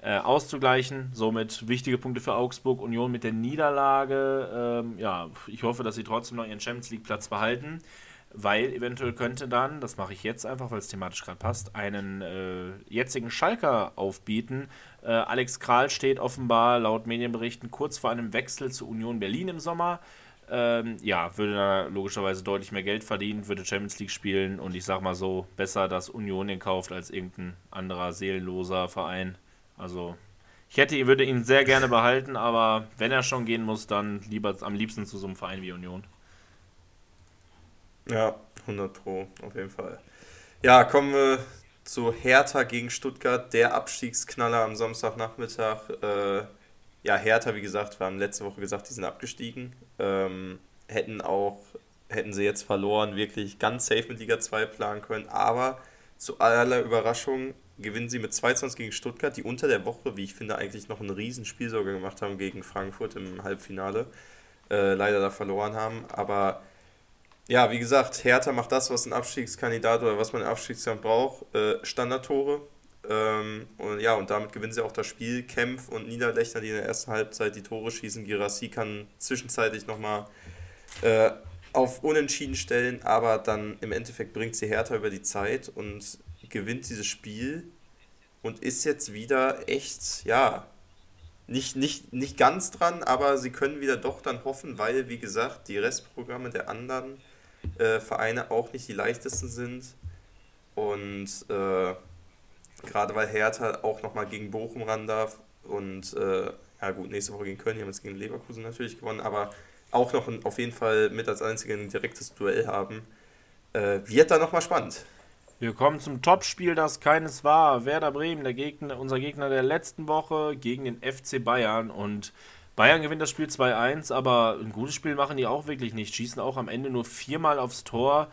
äh, auszugleichen. Somit wichtige Punkte für Augsburg. Union mit der Niederlage. Ähm, ja, ich hoffe, dass sie trotzdem noch ihren Champions League Platz behalten, weil eventuell könnte dann, das mache ich jetzt einfach, weil es thematisch gerade passt, einen äh, jetzigen Schalker aufbieten. Äh, Alex Kral steht offenbar laut Medienberichten kurz vor einem Wechsel zu Union Berlin im Sommer ähm, ja, würde da logischerweise deutlich mehr Geld verdienen, würde Champions League spielen und ich sag mal so, besser, dass Union ihn kauft als irgendein anderer seelenloser Verein. Also, ich hätte, würde ihn sehr gerne behalten, aber wenn er schon gehen muss, dann lieber am liebsten zu so einem Verein wie Union. Ja, 100 Pro, auf jeden Fall. Ja, kommen wir zu Hertha gegen Stuttgart, der Abstiegsknaller am Samstagnachmittag. Äh, ja, Hertha, wie gesagt, wir haben letzte Woche gesagt, die sind abgestiegen. Ähm, hätten auch, hätten sie jetzt verloren, wirklich ganz safe mit Liga 2 planen können. Aber zu aller Überraschung gewinnen sie mit 2-20 gegen Stuttgart, die unter der Woche, wie ich finde, eigentlich noch ein Riesenspiel sogar gemacht haben gegen Frankfurt im Halbfinale. Äh, leider da verloren haben. Aber ja, wie gesagt, Hertha macht das, was ein Abstiegskandidat oder was man im Abstiegskampf braucht. Äh, Standardtore, ähm, und ja, und damit gewinnen sie auch das Spiel. Kempf und Niederlechner, die in der ersten Halbzeit die Tore schießen. Girassi kann zwischenzeitlich nochmal äh, auf Unentschieden stellen, aber dann im Endeffekt bringt sie Hertha über die Zeit und gewinnt dieses Spiel und ist jetzt wieder echt, ja, nicht, nicht, nicht ganz dran, aber sie können wieder doch dann hoffen, weil, wie gesagt, die Restprogramme der anderen äh, Vereine auch nicht die leichtesten sind. Und äh, Gerade weil Hertha auch nochmal gegen Bochum ran darf und äh, ja gut, nächste Woche gegen Köln, die haben jetzt gegen Leverkusen natürlich gewonnen, aber auch noch ein, auf jeden Fall mit als einziger ein direktes Duell haben. Äh, wird da nochmal spannend. Wir kommen zum Topspiel, das keines war. Werder Bremen, der Gegner, unser Gegner der letzten Woche gegen den FC Bayern. Und Bayern gewinnt das Spiel 2-1, aber ein gutes Spiel machen die auch wirklich nicht. Schießen auch am Ende nur viermal aufs Tor.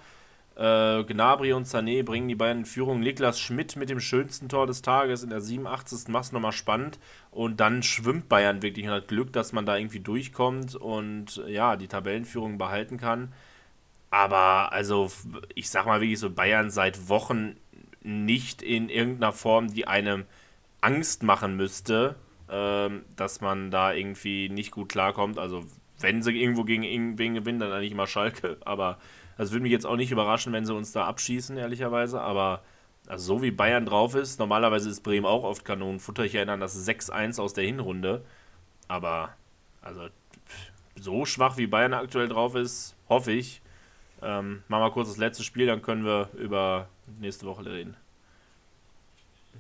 Äh, Gnabry und Sané bringen die beiden Führung. Niklas Schmidt mit dem schönsten Tor des Tages in der 87. macht es nochmal spannend. Und dann schwimmt Bayern wirklich und hat Glück, dass man da irgendwie durchkommt und ja, die Tabellenführung behalten kann. Aber also, ich sag mal wirklich so, Bayern seit Wochen nicht in irgendeiner Form, die einem Angst machen müsste, äh, dass man da irgendwie nicht gut klarkommt. Also, wenn sie irgendwo gegen irgendwen gewinnen, dann eigentlich immer Schalke. Aber das würde mich jetzt auch nicht überraschen, wenn sie uns da abschießen, ehrlicherweise. Aber also so wie Bayern drauf ist, normalerweise ist Bremen auch oft Kanonenfutter. Ich erinnere an das 6-1 aus der Hinrunde. Aber also so schwach wie Bayern aktuell drauf ist, hoffe ich. Ähm, machen wir kurz das letzte Spiel, dann können wir über nächste Woche reden.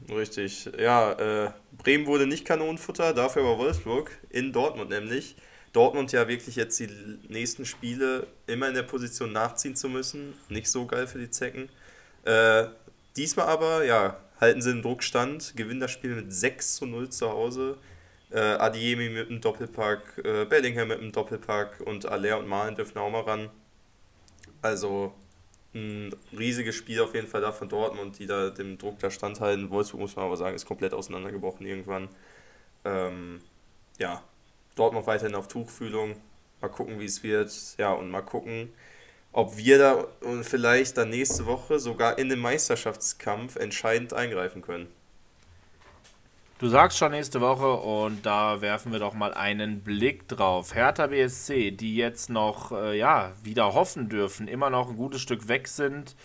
Richtig. Ja, äh, Bremen wurde nicht Kanonenfutter, dafür aber Wolfsburg, in Dortmund nämlich. Dortmund ja wirklich jetzt die nächsten Spiele immer in der Position nachziehen zu müssen. Nicht so geil für die Zecken. Äh, diesmal aber, ja, halten sie den Druck stand, gewinnen das Spiel mit 6 zu 0 zu Hause. Äh, Adiemi mit einem Doppelpack, äh, Bellingham mit einem Doppelpack und Aller und Malen dürfen auch mal ran. Also ein riesiges Spiel auf jeden Fall da von Dortmund, die da dem Druck da standhalten. Wolfsburg muss man aber sagen, ist komplett auseinandergebrochen irgendwann. Ähm, ja, Dortmund weiterhin auf Tuchfühlung. Mal gucken, wie es wird. Ja, und mal gucken, ob wir da und vielleicht dann nächste Woche sogar in den Meisterschaftskampf entscheidend eingreifen können. Du sagst schon nächste Woche und da werfen wir doch mal einen Blick drauf. Hertha BSC, die jetzt noch äh, ja, wieder hoffen dürfen, immer noch ein gutes Stück weg sind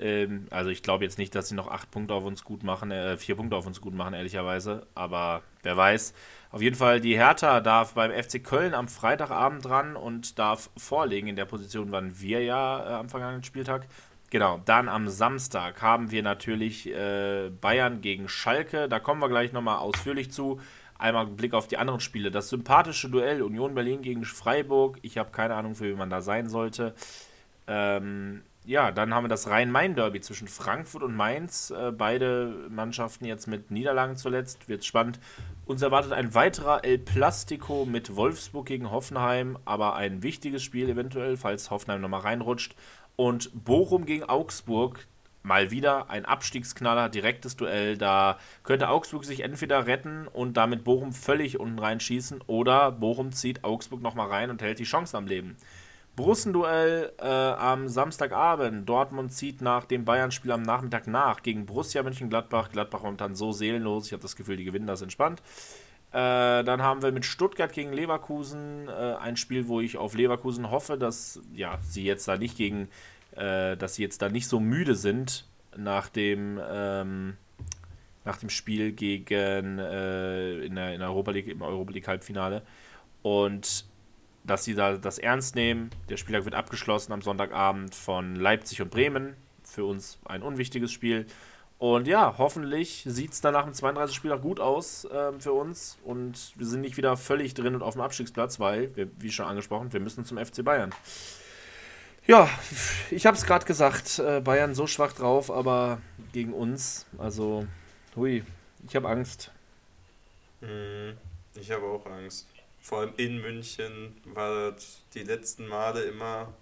Ähm, also ich glaube jetzt nicht, dass sie noch acht Punkte auf uns gut machen, äh, vier Punkte auf uns gut machen, ehrlicherweise. Aber wer weiß. Auf jeden Fall, die Hertha darf beim FC Köln am Freitagabend dran und darf vorlegen. In der Position waren wir ja äh, am vergangenen Spieltag. Genau, dann am Samstag haben wir natürlich äh, Bayern gegen Schalke. Da kommen wir gleich nochmal ausführlich zu. Einmal ein Blick auf die anderen Spiele. Das sympathische Duell Union Berlin gegen Freiburg. Ich habe keine Ahnung, für wie man da sein sollte. Ähm, ja, dann haben wir das Rhein-Main-Derby zwischen Frankfurt und Mainz. Äh, beide Mannschaften jetzt mit Niederlagen zuletzt. Wird spannend. Uns erwartet ein weiterer El Plastico mit Wolfsburg gegen Hoffenheim, aber ein wichtiges Spiel eventuell, falls Hoffenheim nochmal reinrutscht. Und Bochum gegen Augsburg, mal wieder ein Abstiegsknaller, direktes Duell. Da könnte Augsburg sich entweder retten und damit Bochum völlig unten reinschießen oder Bochum zieht Augsburg nochmal rein und hält die Chance am Leben. Brussenduell äh, am Samstagabend. Dortmund zieht nach dem Bayern-Spiel am Nachmittag nach gegen Borussia Mönchengladbach. Gladbach momentan so seelenlos. Ich habe das Gefühl, die gewinnen das entspannt. Äh, dann haben wir mit Stuttgart gegen Leverkusen äh, ein Spiel, wo ich auf Leverkusen hoffe, dass ja, sie jetzt da nicht gegen, äh, dass sie jetzt da nicht so müde sind nach dem, ähm, nach dem Spiel gegen äh, in der, in der Europa League, im Europa League Halbfinale. Und dass sie da das ernst nehmen. Der Spieltag wird abgeschlossen am Sonntagabend von Leipzig und Bremen. Für uns ein unwichtiges Spiel. Und ja, hoffentlich sieht es dann nach dem 32. Spieltag gut aus äh, für uns. Und wir sind nicht wieder völlig drin und auf dem Abstiegsplatz, weil, wir, wie schon angesprochen, wir müssen zum FC Bayern. Ja, ich habe es gerade gesagt, äh, Bayern so schwach drauf, aber gegen uns, also, hui, ich habe Angst. Hm, ich habe auch Angst vor allem in München war das die letzten Male immer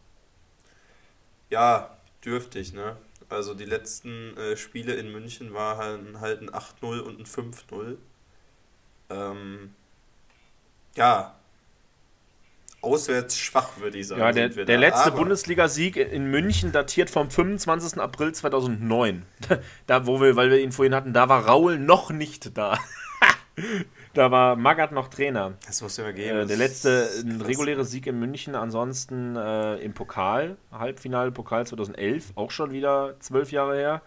ja dürftig, ne? Also die letzten äh, Spiele in München waren halt ein 8-0 und ein 5-0. Ähm, ja, auswärts schwach, würde ich sagen. Ja, der, der letzte Bundesligasieg in München datiert vom 25. April 2009. da, wo wir, weil wir ihn vorhin hatten, da war Raul noch nicht da. Da war Magath noch Trainer. Das muss ja gehen. Äh, der letzte reguläre Sieg in München, ansonsten äh, im Pokal, Halbfinale Pokal 2011, auch schon wieder zwölf Jahre her.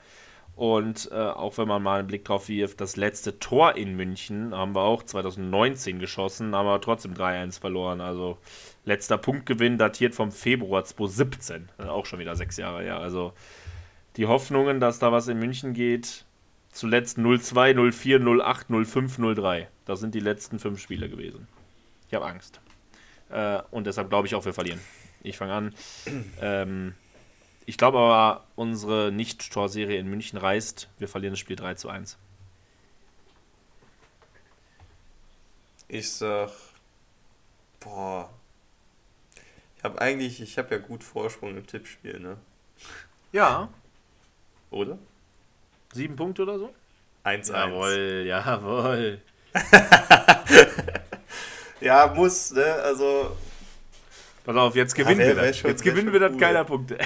Und äh, auch wenn man mal einen Blick drauf wirft, das letzte Tor in München haben wir auch 2019 geschossen, haben wir trotzdem 3-1 verloren. Also letzter Punktgewinn datiert vom Februar 2017. Auch schon wieder sechs Jahre her. Also die Hoffnungen, dass da was in München geht, Zuletzt 02, 04, 08, 05, 03. Das sind die letzten fünf Spiele gewesen. Ich habe Angst. Äh, und deshalb glaube ich auch, wir verlieren. Ich fange an. Ähm, ich glaube aber, unsere Nicht-Torserie in München reißt. Wir verlieren das Spiel 3 zu 1. Ich sag, boah. Ich habe eigentlich, ich habe ja gut Vorsprung im Tippspiel, ne? Ja. Oder? Sieben Punkte oder so? 1-1. Jawohl, jawohl. ja, muss, ne? Also. Pass auf, jetzt gewinnen wir das. Jetzt gewinnen wir das cool. keiner Punkte.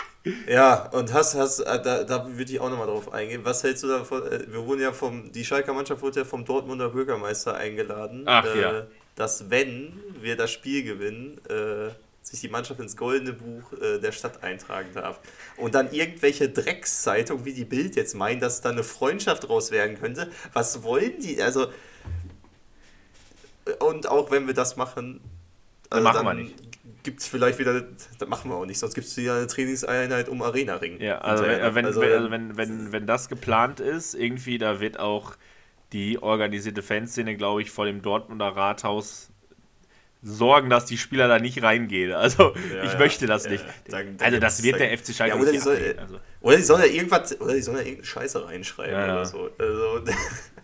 ja, und hast, hast, äh, da, da würde ich auch nochmal drauf eingehen. Was hältst du davon? Äh, wir wurden ja vom, die Schalker Mannschaft wurde ja vom Dortmunder Bürgermeister eingeladen. Ach äh, ja. Dass, wenn wir das Spiel gewinnen, äh, sich die Mannschaft ins goldene Buch äh, der Stadt eintragen darf. Und dann irgendwelche Dreckszeitungen wie die Bild jetzt meinen, dass da eine Freundschaft draus werden könnte. Was wollen die? Also. Und auch wenn wir das machen, also machen dann wir nicht. Gibt es vielleicht wieder, das machen wir auch nicht, sonst gibt es wieder eine Trainingseinheit um Arena-Ring. Ja, also, wenn, wenn, also, wenn, wenn, wenn, wenn das geplant ist, irgendwie, da wird auch die organisierte Fanszene, glaube ich, vor dem Dortmunder Rathaus sorgen, dass die Spieler da nicht reingehen. Also ja, ich möchte das ja, nicht. Dann, dann also das wird der FC Schalke ja, oder, die soll, also. oder die sollen ja irgendwas, oder die sollen ja irgendeine Scheiße reinschreiben oder so. Also,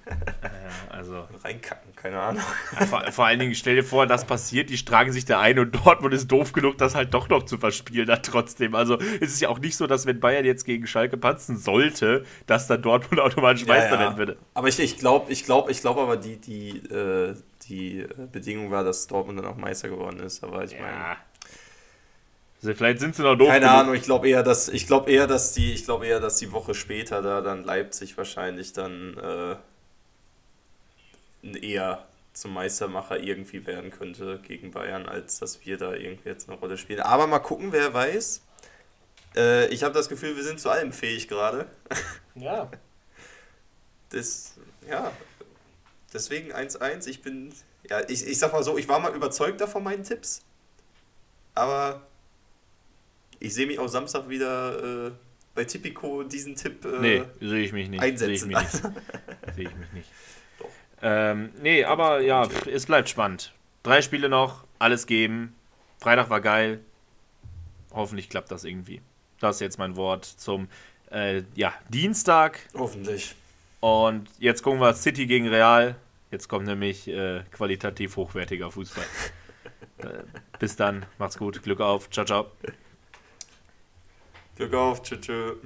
also. Reinkacken, keine Ahnung. Vor, vor, allen Dingen, stell dir vor, das passiert, die tragen sich da ein und Dortmund ist doof genug, das halt doch noch zu verspielen dann trotzdem. Also es ist ja auch nicht so, dass wenn Bayern jetzt gegen Schalke patzen sollte, dass dann Dortmund automatisch Meister werden würde. Aber ich, ich glaube, ich glaube, ich glaube aber die, die, äh, die Bedingung war, dass Dortmund dann auch Meister geworden ist. Aber ich ja. meine. Also vielleicht sind sie noch doof. Keine genug. Ahnung, ich glaube eher, dass ich glaube eher, dass die, ich glaube eher, dass die Woche später da dann Leipzig wahrscheinlich dann äh, eher zum Meistermacher irgendwie werden könnte gegen Bayern, als dass wir da irgendwie jetzt eine Rolle spielen. Aber mal gucken, wer weiß. Äh, ich habe das Gefühl, wir sind zu allem fähig gerade. Ja. Das, ja, deswegen 1-1. Ich bin, ja, ich, ich sag mal so, ich war mal überzeugter von meinen Tipps. Aber ich sehe mich auch Samstag wieder äh, bei Tipico diesen Tipp. Äh, Nee, sehe ich mich nicht. Sehe ich einsetzen. mich nicht. Sehe ich mich nicht. Ähm, nee, aber ja, es bleibt spannend. Drei Spiele noch, alles geben. Freitag war geil. Hoffentlich klappt das irgendwie. Das ist jetzt mein Wort zum äh, ja, Dienstag. Hoffentlich. Und jetzt gucken wir City gegen Real. Jetzt kommt nämlich äh, qualitativ hochwertiger Fußball. äh, bis dann, macht's gut, Glück auf, ciao, ciao. Glück auf, tschüss. tschüss.